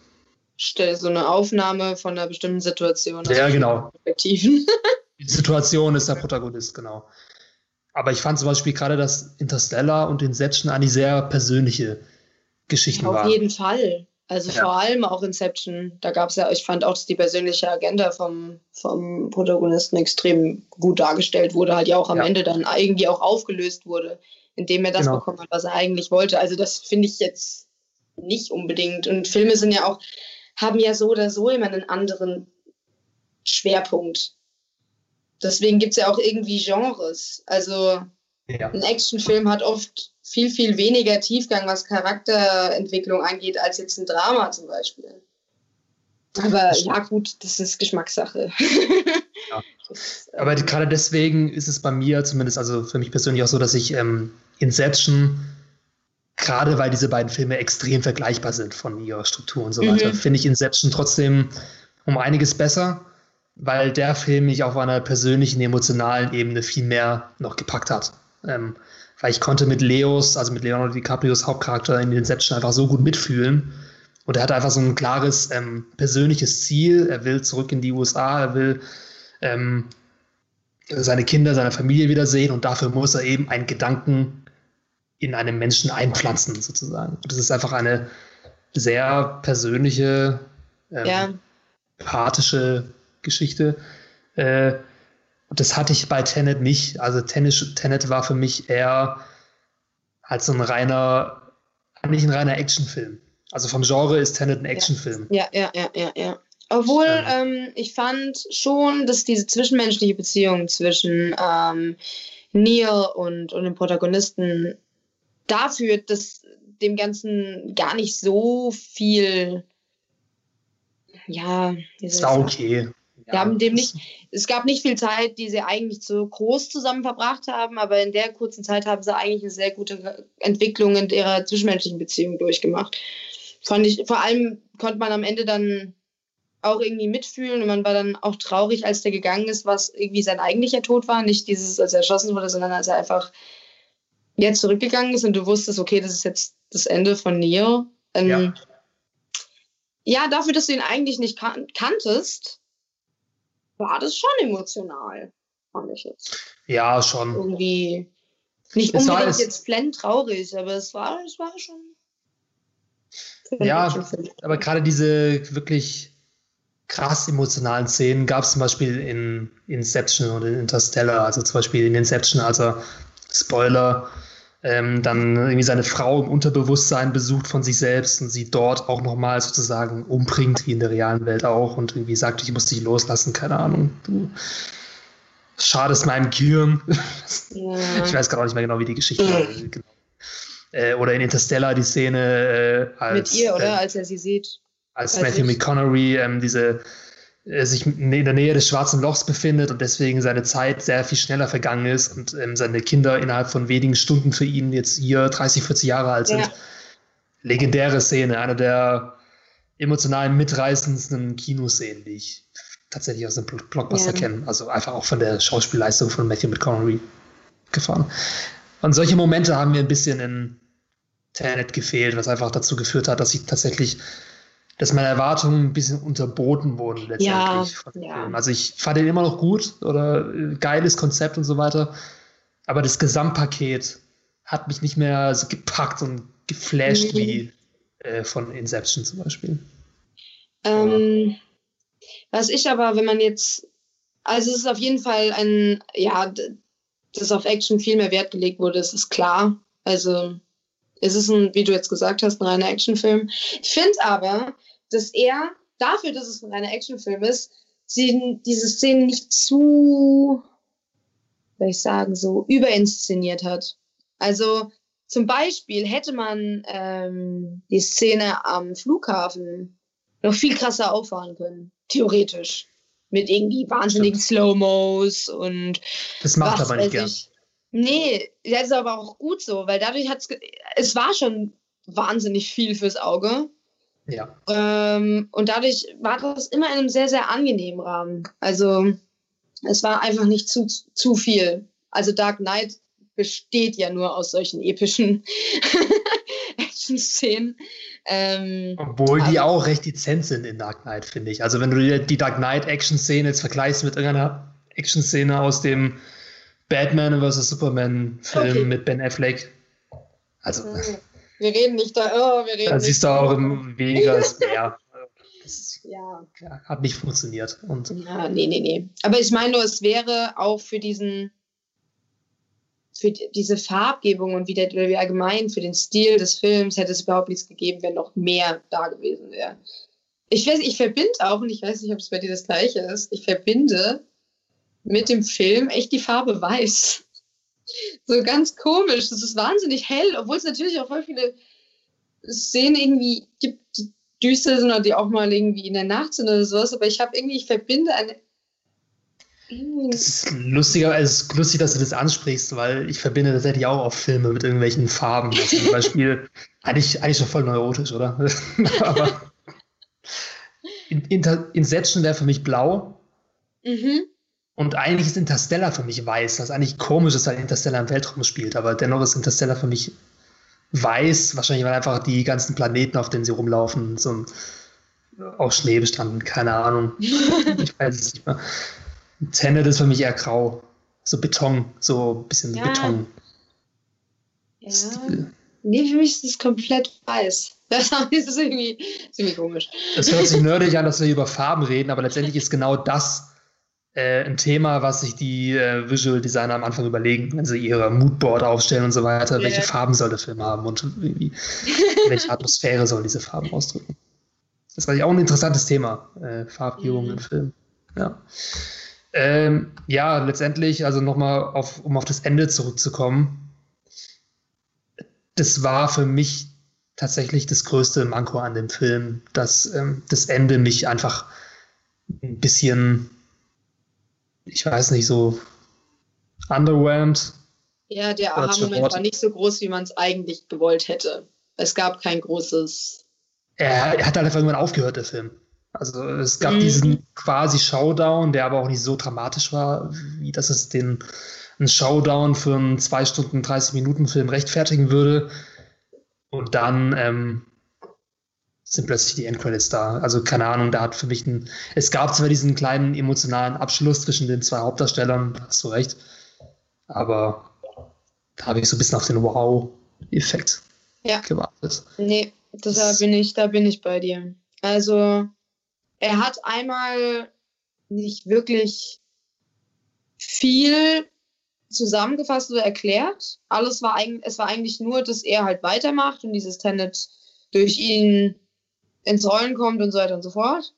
so eine Aufnahme von einer bestimmten Situation. Ja, genau. Perspektiven. *laughs* Die Situation ist der Protagonist, genau. Aber ich fand zum Beispiel gerade, dass Interstellar und Inception eigentlich sehr persönliche Geschichten Auf waren. Auf jeden Fall. Also ja. vor allem auch Inception. Da gab es ja, ich fand auch, dass die persönliche Agenda vom, vom Protagonisten extrem gut dargestellt wurde, halt ja auch am ja. Ende dann irgendwie auch aufgelöst wurde, indem er das genau. bekommen hat, was er eigentlich wollte. Also das finde ich jetzt nicht unbedingt. Und Filme sind ja auch, haben ja so oder so immer einen anderen Schwerpunkt. Deswegen gibt es ja auch irgendwie Genres. Also ja. ein Actionfilm hat oft viel, viel weniger Tiefgang, was Charakterentwicklung angeht, als jetzt ein Drama zum Beispiel. Aber ja, gut, das ist Geschmackssache. Ja. *laughs* Aber gerade deswegen ist es bei mir zumindest, also für mich persönlich auch so, dass ich ähm, Inception, gerade weil diese beiden Filme extrem vergleichbar sind von ihrer Struktur und so weiter, mhm. finde ich Inception trotzdem um einiges besser weil der Film mich auf einer persönlichen, emotionalen Ebene viel mehr noch gepackt hat. Ähm, weil ich konnte mit Leos, also mit Leonardo DiCaprios Hauptcharakter in den Sätzen einfach so gut mitfühlen. Und er hat einfach so ein klares ähm, persönliches Ziel. Er will zurück in die USA, er will ähm, seine Kinder, seine Familie wiedersehen und dafür muss er eben einen Gedanken in einem Menschen einpflanzen, sozusagen. Das ist einfach eine sehr persönliche, ähm, ja. empathische Geschichte. Äh, das hatte ich bei Tenet nicht. Also Tenet, Tenet war für mich eher als ein reiner, nicht ein reiner Actionfilm. Also vom Genre ist Tenet ein Actionfilm. Ja, ja, ja, ja, ja. Obwohl ähm, ich fand schon, dass diese zwischenmenschliche Beziehung zwischen ähm, Neil und, und dem Protagonisten dafür, dass dem Ganzen gar nicht so viel ja, ist auch okay. Wir haben dem nicht, es gab nicht viel Zeit, die sie eigentlich so groß zusammen verbracht haben, aber in der kurzen Zeit haben sie eigentlich eine sehr gute Entwicklung in ihrer zwischenmenschlichen Beziehung durchgemacht. Fand ich, vor allem konnte man am Ende dann auch irgendwie mitfühlen und man war dann auch traurig, als der gegangen ist, was irgendwie sein eigentlicher Tod war. Nicht dieses, als er erschossen wurde, sondern als er einfach jetzt zurückgegangen ist und du wusstest, okay, das ist jetzt das Ende von Neo. Ähm, ja. ja. dafür, dass du ihn eigentlich nicht kan kanntest, war das schon emotional, fand ich jetzt. Ja, schon. Irgendwie nicht es unbedingt jetzt flend traurig, aber es war, es war schon. Ja, aber gerade diese wirklich krass emotionalen Szenen gab es zum Beispiel in Inception oder in Interstellar. Also zum Beispiel in Inception, also Spoiler, ähm, dann irgendwie seine Frau im Unterbewusstsein besucht von sich selbst und sie dort auch nochmal sozusagen umbringt, wie in der realen Welt auch, und irgendwie sagt, ich muss dich loslassen, keine Ahnung, du schadest meinem Gehirn. Ja. *laughs* Ich weiß gerade auch nicht mehr genau, wie die Geschichte mhm. genau. Äh, oder in Interstellar die Szene äh, als. Mit ihr, oder? Äh, als er sie sieht. Als, als Matthew McConaughey ähm, diese sich in der Nähe des Schwarzen Lochs befindet und deswegen seine Zeit sehr viel schneller vergangen ist und ähm, seine Kinder innerhalb von wenigen Stunden für ihn jetzt hier 30, 40 Jahre alt sind. Ja. Legendäre Szene, eine der emotional mitreißendsten Kinoszenen, die ich tatsächlich aus dem Blockbuster ja. kennen. Also einfach auch von der Schauspielleistung von Matthew McConaughey gefahren. Und solche Momente haben mir ein bisschen in Tenet gefehlt, was einfach dazu geführt hat, dass ich tatsächlich, dass meine Erwartungen ein bisschen unterboten wurden letztendlich ja, von dem ja. Film. Also ich fand den immer noch gut oder äh, geiles Konzept und so weiter, aber das Gesamtpaket hat mich nicht mehr so gepackt und geflasht mhm. wie äh, von Inception zum Beispiel. Ähm, was ich aber, wenn man jetzt, also es ist auf jeden Fall ein, ja, dass auf Action viel mehr Wert gelegt wurde, das ist klar. Also es ist ein, wie du jetzt gesagt hast, ein reiner Actionfilm. Ich finde aber, dass er dafür, dass es ein reiner Actionfilm ist, sie diese Szenen nicht zu, soll ich sagen, so überinszeniert hat. Also zum Beispiel hätte man ähm, die Szene am Flughafen noch viel krasser auffahren können, theoretisch. Mit irgendwie wahnsinnigen Slow-Mos und. Das macht aber nicht gern. Nee, das ist aber auch gut so, weil dadurch hat es. Es war schon wahnsinnig viel fürs Auge. Ja. Ähm, und dadurch war das immer in einem sehr, sehr angenehmen Rahmen. Also, es war einfach nicht zu, zu viel. Also, Dark Knight besteht ja nur aus solchen epischen *laughs* Action-Szenen. Ähm, Obwohl die auch recht dezent sind in Dark Knight, finde ich. Also wenn du dir die Dark Knight Action-Szene jetzt vergleichst mit irgendeiner Action-Szene aus dem Batman vs. Superman-Film okay. mit Ben Affleck. Also. Hm. Wir reden nicht da. Oh, wir reden da siehst du auch im weniger ist mehr. Das *laughs* ja. hat nicht funktioniert. Und ja, nee, nee, nee. Aber ich meine nur, es wäre auch für diesen für diese Farbgebung und wie, der, wie allgemein für den Stil des Films hätte es überhaupt nichts gegeben, wenn noch mehr da gewesen wäre. Ich weiß, ich verbinde auch, und ich weiß nicht, ob es bei dir das gleiche ist, ich verbinde mit dem Film echt die Farbe weiß. So ganz komisch. Das ist wahnsinnig hell, obwohl es natürlich auch voll viele Szenen irgendwie gibt, die düster sind oder die auch mal irgendwie in der Nacht sind oder sowas. Aber ich habe irgendwie, ich verbinde eine das ist lustiger, es ist lustig, dass du das ansprichst, weil ich verbinde tatsächlich auch auf Filme mit irgendwelchen Farben. Also zum *laughs* Beispiel, eigentlich, eigentlich schon voll neurotisch, oder? *laughs* Aber *laughs* Inception wäre für mich blau. Mhm. Und eigentlich ist Interstellar für mich weiß. Das ist eigentlich komisch, dass halt Interstellar im Weltraum spielt, aber dennoch ist Interstellar für mich weiß. Wahrscheinlich, weil einfach die ganzen Planeten, auf denen sie rumlaufen, so aus Schnee bestanden. Keine Ahnung. *laughs* ich weiß es nicht mehr. Tenet ist für mich eher grau. So Beton, so ein bisschen ja. Beton. Ja. Nee, für mich ist es komplett weiß. *laughs* Das ist irgendwie, ist irgendwie komisch. Es hört sich nerdig an, dass wir über Farben reden, aber letztendlich ist genau das äh, ein Thema, was sich die äh, Visual Designer am Anfang überlegen, wenn sie ihre Moodboard aufstellen und so weiter. Yeah. Welche Farben soll der Film haben und *laughs* welche Atmosphäre soll diese Farben ausdrücken? Das ist eigentlich auch ein interessantes Thema, äh, Farbgebung mhm. im Film. Ja. Ähm, ja, letztendlich, also nochmal, auf, um auf das Ende zurückzukommen. Das war für mich tatsächlich das größte Manko an dem Film, dass ähm, das Ende mich einfach ein bisschen, ich weiß nicht, so underwhelmed. Ja, der Aha-Moment war nicht so groß, wie man es eigentlich gewollt hätte. Es gab kein großes. Er, er hat halt einfach irgendwann aufgehört, der Film. Also es gab mhm. diesen quasi Showdown, der aber auch nicht so dramatisch war, wie dass es den einen Showdown für einen 2 Stunden 30 Minuten Film rechtfertigen würde. Und dann ähm, sind plötzlich die Endcredits da. Also keine Ahnung, da hat für mich ein. Es gab zwar diesen kleinen emotionalen Abschluss zwischen den zwei Hauptdarstellern, hast du recht, aber da habe ich so ein bisschen auf den Wow-Effekt ja. gewartet. Nee, das, da bin ich, da bin ich bei dir. Also er hat einmal nicht wirklich viel zusammengefasst oder erklärt. Alles war eigentlich, es war eigentlich nur, dass er halt weitermacht und dieses Tenet durch ihn ins Rollen kommt und so weiter und so fort.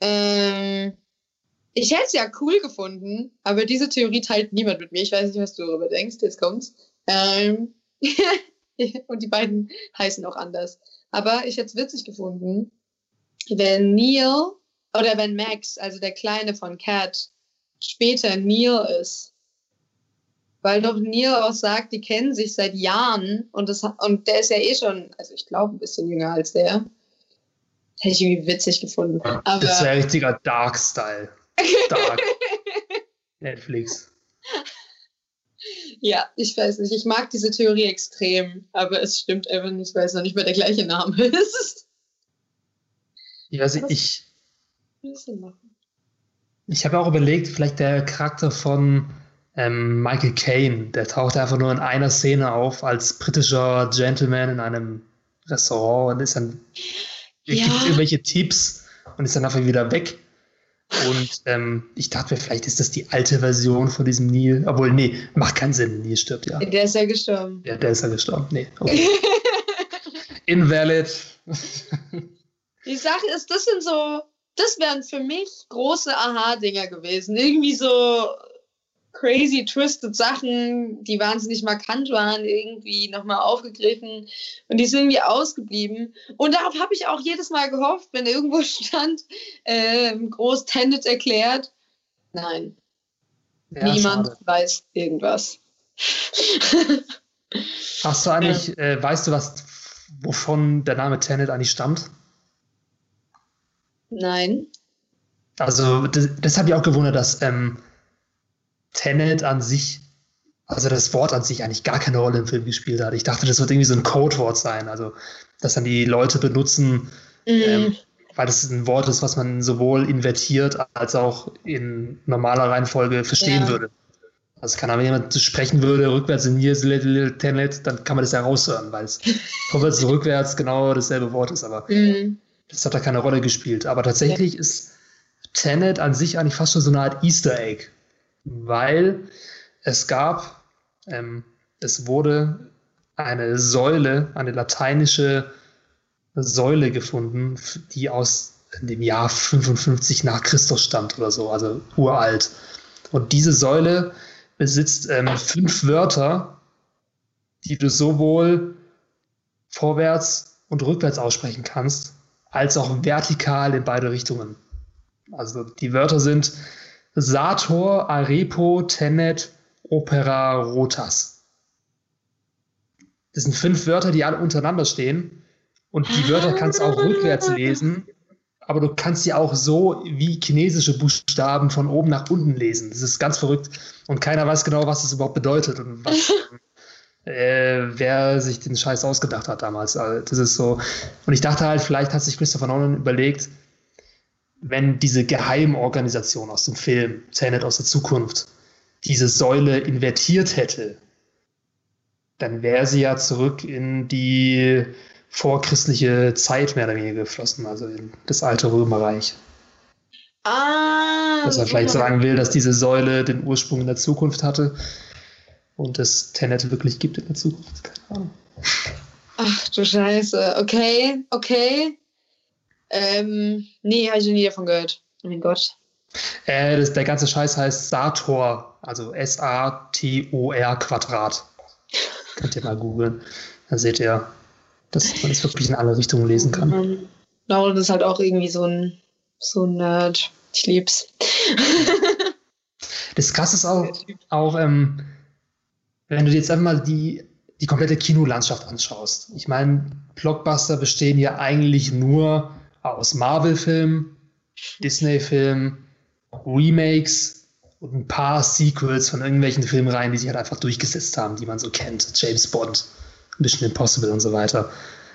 Ähm, ich hätte es ja cool gefunden, aber diese Theorie teilt niemand mit mir. Ich weiß nicht, was du darüber denkst. Jetzt kommt's. Ähm, *laughs* und die beiden heißen auch anders. Aber ich hätte es witzig gefunden, wenn Neil oder wenn Max, also der Kleine von Cat, später Neil ist. Weil doch Neil auch sagt, die kennen sich seit Jahren und, das, und der ist ja eh schon, also ich glaube, ein bisschen jünger als der. Hätte ich irgendwie witzig gefunden. Aber, das wäre richtiger Dark-Style. Stark. *laughs* Netflix. Ja, ich weiß nicht. Ich mag diese Theorie extrem, aber es stimmt einfach nicht, weil es noch nicht mehr der gleiche Name *laughs* ist. Ich weiß nicht, ich. Ich habe auch überlegt, vielleicht der Charakter von ähm, Michael Caine, der taucht einfach nur in einer Szene auf als britischer Gentleman in einem Restaurant und ist dann ja. gibt irgendwelche Tipps und ist dann einfach wieder weg. Und ähm, ich dachte mir, vielleicht ist das die alte Version von diesem Neil. Obwohl, nee, macht keinen Sinn. Neil stirbt ja. Der ist ja gestorben. Ja, der ist ja gestorben. Nee. Okay. *laughs* Invalid. Die Sache ist, das sind so, das wären für mich große Aha-Dinger gewesen. Irgendwie so crazy twisted Sachen, die wahnsinnig markant waren, irgendwie nochmal aufgegriffen und die sind irgendwie ausgeblieben. Und darauf habe ich auch jedes Mal gehofft, wenn irgendwo *laughs* stand, äh, groß Tenet erklärt. Nein. Ja, Niemand schade. weiß irgendwas. *laughs* Hast du eigentlich, äh, weißt du was, wovon der Name Tenet eigentlich stammt? Nein. Also, das, das habe ich auch gewundert, dass ähm, Tenet an sich, also das Wort an sich eigentlich gar keine Rolle im Film gespielt hat. Ich dachte, das wird irgendwie so ein Codewort sein, also dass dann die Leute benutzen, mhm. ähm, weil das ein Wort ist, was man sowohl invertiert als auch in normaler Reihenfolge verstehen ja. würde. Also kann aber jemand sprechen würde, rückwärts in Years Little Tenet, dann kann man das ja raushören, weil es *laughs* vorwärts und rückwärts genau dasselbe Wort ist, aber mhm. das hat da keine Rolle gespielt. Aber tatsächlich ja. ist Tenet an sich eigentlich fast schon so eine Art Easter Egg weil es gab, ähm, es wurde eine Säule, eine lateinische Säule gefunden, die aus dem Jahr 55 nach Christus stammt oder so, also uralt. Und diese Säule besitzt ähm, fünf Wörter, die du sowohl vorwärts und rückwärts aussprechen kannst, als auch vertikal in beide Richtungen. Also die Wörter sind Sator, Arepo, Tenet, Opera, Rotas. Das sind fünf Wörter, die alle untereinander stehen. Und die Wörter kannst du auch rückwärts lesen, aber du kannst sie auch so wie chinesische Buchstaben von oben nach unten lesen. Das ist ganz verrückt. Und keiner weiß genau, was das überhaupt bedeutet und was, *laughs* äh, wer sich den Scheiß ausgedacht hat damals. Also das ist so. Und ich dachte halt, vielleicht hat sich Christopher Nolan überlegt, wenn diese Geheimorganisation aus dem Film Tenet aus der Zukunft diese Säule invertiert hätte, dann wäre sie ja zurück in die vorchristliche Zeit mehr oder weniger geflossen, also in das alte Römerreich. Ah, dass er vielleicht sagen will, dass diese Säule den Ursprung in der Zukunft hatte und es Tenet wirklich gibt in der Zukunft. Keine Ahnung. Ach du Scheiße. Okay, okay. Ähm, nee, habe ich noch nie davon gehört. Oh mein Gott. Äh, das, der ganze Scheiß heißt Sator, also S-A-T-O-R Quadrat. *laughs* Könnt ihr mal googeln. Dann seht ihr, dass man es wirklich in alle Richtungen lesen kann. Um, Lauren ist halt auch irgendwie so ein, so ein Nerd. Ich lieb's. *laughs* das krasse ist auch, auch ähm, wenn du dir jetzt einmal die, die komplette Kinolandschaft anschaust. Ich meine, Blockbuster bestehen ja eigentlich nur aus Marvel-Filmen, Disney-Filmen, Remakes und ein paar Sequels von irgendwelchen Filmreihen, die sich halt einfach durchgesetzt haben, die man so kennt. James Bond, Mission Impossible und so weiter.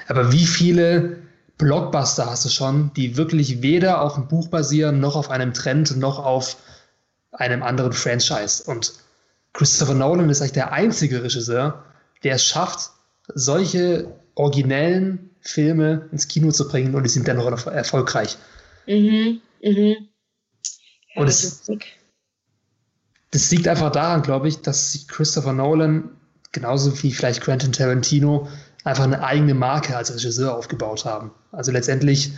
Aber wie viele Blockbuster hast du schon, die wirklich weder auf einem Buch basieren, noch auf einem Trend, noch auf einem anderen Franchise? Und Christopher Nolan ist eigentlich der einzige Regisseur, der es schafft, solche originellen Filme ins Kino zu bringen und die sind dennoch erfolgreich. Mhm, mhm. Ja, und es, das, das liegt einfach daran, glaube ich, dass Christopher Nolan, genauso wie vielleicht Quentin Tarantino, einfach eine eigene Marke als Regisseur aufgebaut haben. Also letztendlich,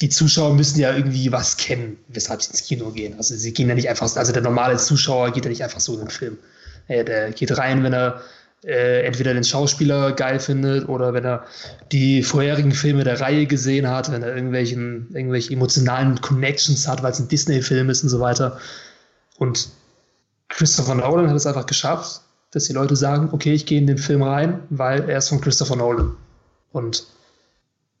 die Zuschauer müssen ja irgendwie was kennen, weshalb sie ins Kino gehen. Also sie gehen ja nicht einfach, also der normale Zuschauer geht ja nicht einfach so in den Film. Der geht rein, wenn er äh, entweder den Schauspieler geil findet oder wenn er die vorherigen Filme der Reihe gesehen hat, wenn er irgendwelchen, irgendwelche emotionalen Connections hat, weil es ein Disney-Film ist und so weiter. Und Christopher Nolan hat es einfach geschafft, dass die Leute sagen, okay, ich gehe in den Film rein, weil er ist von Christopher Nolan. Und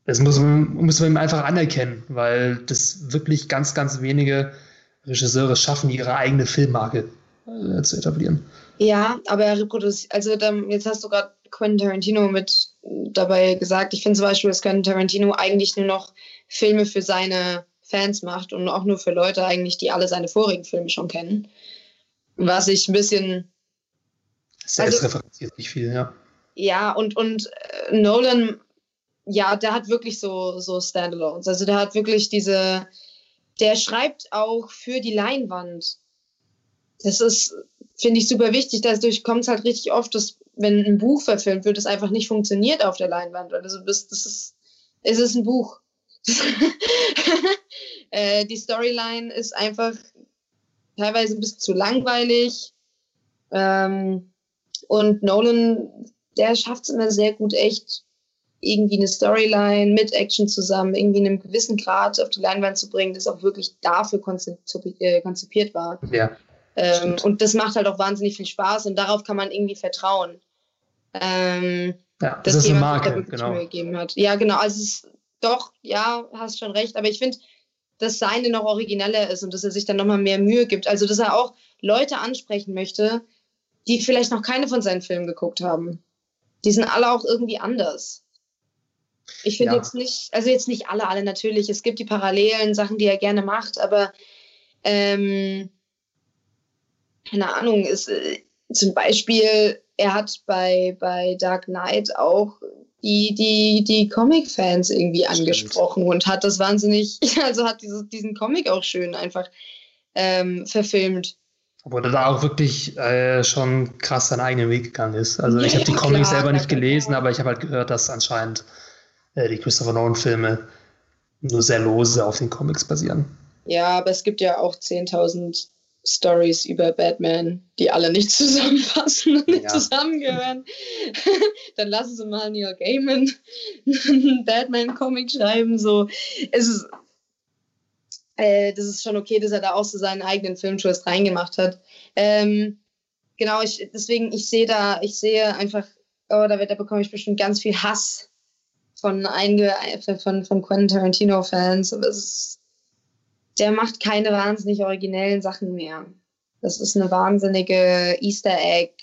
das muss man, muss man ihm einfach anerkennen, weil das wirklich ganz, ganz wenige Regisseure schaffen, ihre eigene Filmmarke äh, zu etablieren. Ja, aber er reproduziert, also jetzt hast du gerade Quentin Tarantino mit dabei gesagt. Ich finde zum Beispiel, dass Quentin Tarantino eigentlich nur noch Filme für seine Fans macht und auch nur für Leute eigentlich, die alle seine vorigen Filme schon kennen. Was ich ein bisschen. Selbst also, referenziert nicht viel, ja. Ja, und, und äh, Nolan, ja, der hat wirklich so, so Standalones. Also der hat wirklich diese. Der schreibt auch für die Leinwand. Das ist, finde ich, super wichtig. Dadurch kommt es halt richtig oft, dass, wenn ein Buch verfilmt wird, es einfach nicht funktioniert auf der Leinwand. Also das ist, es ist ein Buch. *laughs* äh, die Storyline ist einfach teilweise ein bisschen zu langweilig. Ähm, und Nolan, der schafft es immer sehr gut, echt irgendwie eine Storyline mit Action zusammen, irgendwie in einem gewissen Grad auf die Leinwand zu bringen, das auch wirklich dafür äh, konzipiert war. Ja. Ähm, und das macht halt auch wahnsinnig viel Spaß und darauf kann man irgendwie vertrauen. Ähm, ja, das ist eine Marke, genau. Gegeben hat. Ja, genau. Also es ist, doch, ja, hast schon recht. Aber ich finde, dass seine noch origineller ist und dass er sich dann nochmal mehr Mühe gibt. Also, dass er auch Leute ansprechen möchte, die vielleicht noch keine von seinen Filmen geguckt haben. Die sind alle auch irgendwie anders. Ich finde ja. jetzt nicht, also jetzt nicht alle, alle natürlich. Es gibt die parallelen Sachen, die er gerne macht, aber ähm, keine Ahnung, ist äh, zum Beispiel, er hat bei, bei Dark Knight auch die, die, die Comic-Fans irgendwie angesprochen Stimmt. und hat das wahnsinnig, *laughs* also hat diese, diesen Comic auch schön einfach ähm, verfilmt. Obwohl er da auch wirklich äh, schon krass seinen eigenen Weg gegangen ist. Also ja, ich habe die Comics klar, selber nicht gelesen, aber ich habe halt gehört, dass anscheinend äh, die Christopher Nolan-Filme nur sehr lose auf den Comics basieren. Ja, aber es gibt ja auch 10.000 Stories über Batman, die alle nicht *laughs* zusammenpassen und nicht ja. zusammengehören, *laughs* dann lassen sie mal Neil Gaiman einen *laughs* Batman-Comic schreiben. So, es ist, äh, das ist schon okay, dass er da auch so seinen eigenen Filmtwist reingemacht hat. Ähm, genau, ich, deswegen, ich sehe da, ich sehe einfach, oh, da, wird, da bekomme ich bestimmt ganz viel Hass von, einge, von, von Quentin Tarantino-Fans, aber es ist der macht keine wahnsinnig originellen Sachen mehr. Das ist eine wahnsinnige Easter Egg.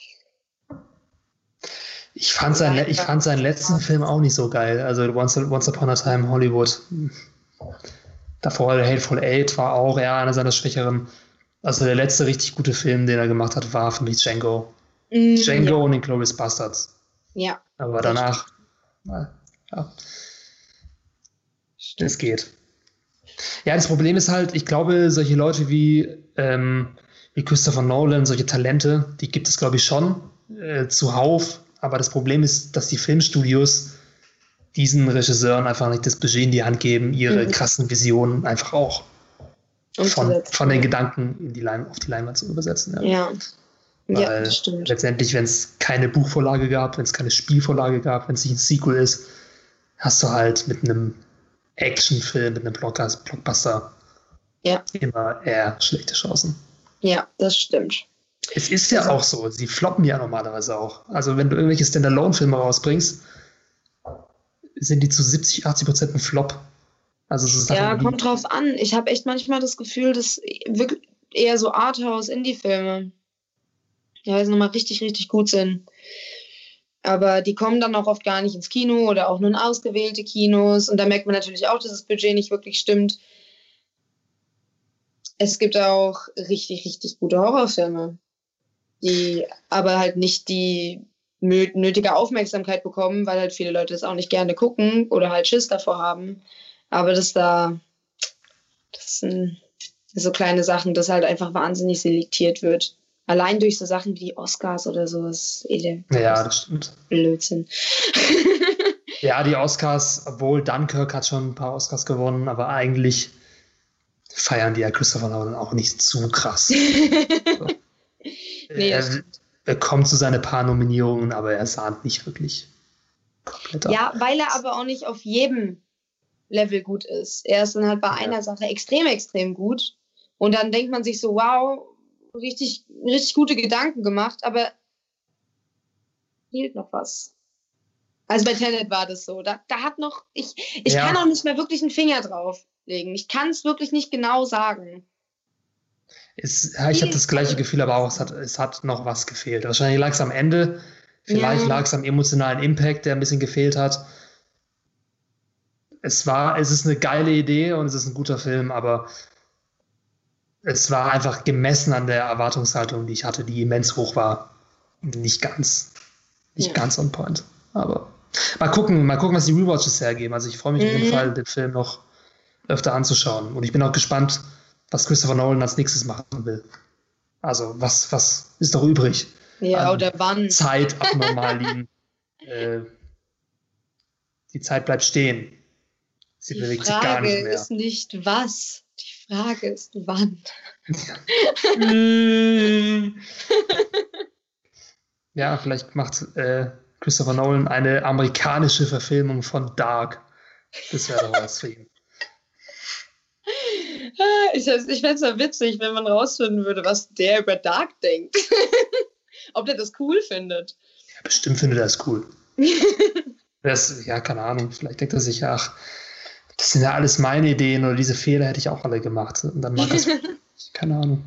Ich fand, sein, ich fand seinen letzten Film auch nicht so geil. Also Once, Once Upon a Time Hollywood. Davor Hateful Eight war auch eher einer seiner schwächeren. Also der letzte richtig gute Film, den er gemacht hat, war für mich Django. Mm, Django ja. und Inglourious Bastards. Ja. Aber danach, ja. Es geht. Ja, das Problem ist halt, ich glaube, solche Leute wie, ähm, wie Christopher Nolan, solche Talente, die gibt es, glaube ich, schon äh, zuhauf. Aber das Problem ist, dass die Filmstudios diesen Regisseuren einfach nicht das Budget in die Hand geben, ihre mhm. krassen Visionen einfach auch von, von den Gedanken in die Lein, auf die Leinwand zu übersetzen. Ja. ja. Ja, das stimmt. letztendlich, wenn es keine Buchvorlage gab, wenn es keine Spielvorlage gab, wenn es nicht ein Sequel ist, hast du halt mit einem Actionfilm mit einem Blockbuster ja. immer eher schlechte Chancen. Ja, das stimmt. Es ist ja auch so, sie floppen ja normalerweise auch. Also wenn du irgendwelche Standalone-Filme rausbringst, sind die zu 70, 80 Prozent ein Flop. Also es ist ja, kommt drauf an. Ich habe echt manchmal das Gefühl, dass wirklich eher so Arthouse, Indie-Filme, ja, also nochmal richtig, richtig gut sind. Aber die kommen dann auch oft gar nicht ins Kino oder auch nur in ausgewählte Kinos. Und da merkt man natürlich auch, dass das Budget nicht wirklich stimmt. Es gibt auch richtig, richtig gute Horrorfilme, die aber halt nicht die nötige Aufmerksamkeit bekommen, weil halt viele Leute das auch nicht gerne gucken oder halt Schiss davor haben. Aber das da, das sind so kleine Sachen, dass halt einfach wahnsinnig selektiert wird. Allein durch so Sachen wie die Oscars oder so ist eh Ja, das stimmt. Blödsinn. *laughs* ja, die Oscars, obwohl Dunkirk hat schon ein paar Oscars gewonnen, aber eigentlich feiern die ja Christopher Nolan auch nicht zu krass. *laughs* so. nee, er bekommt so seine paar Nominierungen, aber er sahnt nicht wirklich komplett ab. Ja, weil er aber auch nicht auf jedem Level gut ist. Er ist dann halt bei ja. einer Sache extrem, extrem gut. Und dann denkt man sich so, wow, richtig, richtig gute Gedanken gemacht, aber fehlt noch was. Also bei Tenet war das so. Da, da hat noch, ich, ich ja. kann auch nicht mehr wirklich einen Finger drauflegen. Ich kann es wirklich nicht genau sagen. Es, ja, ich habe das gleiche Gefühl, aber auch es hat, es hat noch was gefehlt. Wahrscheinlich lag es am Ende, vielleicht ja. lag es am emotionalen Impact, der ein bisschen gefehlt hat. Es war, es ist eine geile Idee und es ist ein guter Film, aber es war einfach gemessen an der Erwartungshaltung, die ich hatte, die immens hoch war. Nicht ganz, nicht ja. ganz on point. Aber mal gucken, mal gucken, was die Rewatches hergeben. Also ich freue mich mhm. auf jeden mhm. Fall, den Film noch öfter anzuschauen. Und ich bin auch gespannt, was Christopher Nolan als nächstes machen will. Also, was, was ist doch übrig? Ja, oder wann? Zeit abnormal liegen. *laughs* äh, die Zeit bleibt stehen. Sie die bewegt Frage sich gar nicht mehr. ist nicht was. Frage ist wann. ja, vielleicht macht äh, Christopher Nolan eine amerikanische Verfilmung von Dark. Das wäre doch was für ihn. *laughs* Ich, ich fände es ja witzig, wenn man rausfinden würde, was der über Dark denkt. *laughs* Ob der das cool findet. Ja, bestimmt findet er es cool. *laughs* das, ja, keine Ahnung. Vielleicht denkt er sich, ach, das sind ja alles meine Ideen oder diese Fehler hätte ich auch alle gemacht. Und dann mag das. *laughs* keine Ahnung.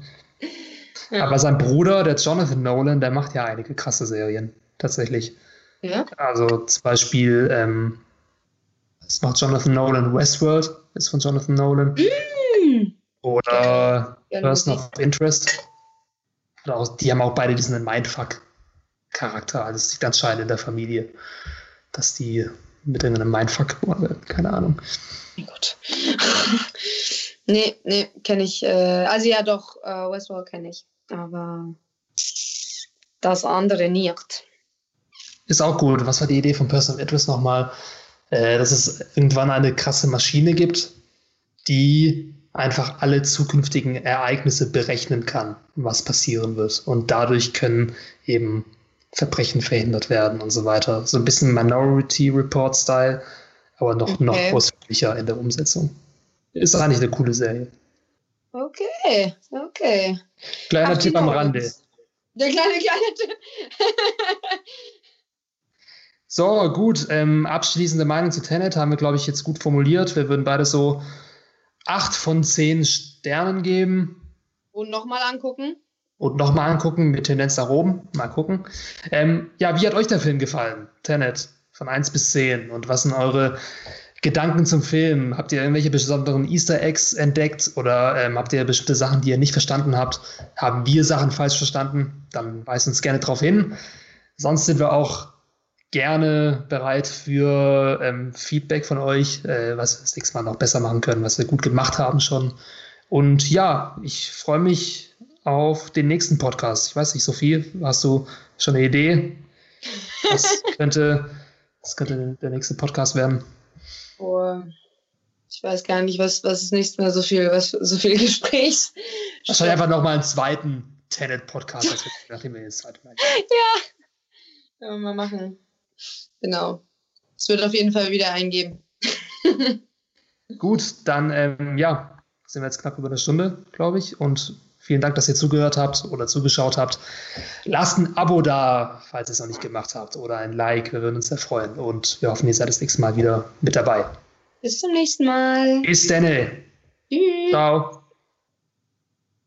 Ja. Aber sein Bruder, der Jonathan Nolan, der macht ja einige krasse Serien. Tatsächlich. Ja. Also zum Beispiel, ähm, das macht Jonathan Nolan Westworld, ist von Jonathan Nolan. Mm. Oder ja, Person of Interest. Oder auch, die haben auch beide diesen Mindfuck-Charakter. Also es liegt anscheinend in der Familie, dass die mit irgendeinem Mindfuck geboren werden. Keine Ahnung. Oh Gott. *laughs* nee, nee, kenne ich. Äh, also ja, doch, äh, Westworld kenne ich. Aber das andere nicht. Ist auch gut. Was war die Idee von Person of Interest nochmal? Äh, dass es irgendwann eine krasse Maschine gibt, die einfach alle zukünftigen Ereignisse berechnen kann, was passieren wird. Und dadurch können eben Verbrechen verhindert werden und so weiter. So ein bisschen Minority Report Style, aber noch, okay. noch ausführlicher in der Umsetzung. Ist eigentlich eine coole Serie. Okay, okay. Kleiner Tipp am Rande. Der kleine, kleine Tipp. *laughs* so, gut. Ähm, abschließende Meinung zu Tenet haben wir, glaube ich, jetzt gut formuliert. Wir würden beide so acht von zehn Sternen geben. Und nochmal angucken. Und nochmal angucken mit Tendenz nach oben. Mal gucken. Ähm, ja, wie hat euch der Film gefallen? Tenet von 1 bis 10. Und was sind eure Gedanken zum Film? Habt ihr irgendwelche besonderen Easter Eggs entdeckt oder ähm, habt ihr bestimmte Sachen, die ihr nicht verstanden habt? Haben wir Sachen falsch verstanden? Dann weist uns gerne darauf hin. Sonst sind wir auch gerne bereit für ähm, Feedback von euch, äh, was wir das nächste Mal noch besser machen können, was wir gut gemacht haben schon. Und ja, ich freue mich auf den nächsten Podcast. Ich weiß nicht, Sophie, hast du schon eine Idee? Was *laughs* könnte, was könnte der nächste Podcast werden? Oh, ich weiß gar nicht, was, was ist nächstes Mal so viel, was, so viel *laughs* Gesprächs. Wahrscheinlich einfach nochmal einen zweiten Tenet-Podcast, nachdem wir jetzt zweite Mal. Ja. Ja, mal machen. Genau. Es wird auf jeden Fall wieder eingeben. *laughs* Gut, dann ähm, ja, sind wir jetzt knapp über eine Stunde, glaube ich. Und vielen Dank, dass ihr zugehört habt oder zugeschaut habt. Lasst ein Abo da, falls ihr es noch nicht gemacht habt, oder ein Like. Wir würden uns sehr freuen. Und wir hoffen, ihr seid das nächste Mal wieder mit dabei. Bis zum nächsten Mal. Bis dann. Tschüss. Ciao.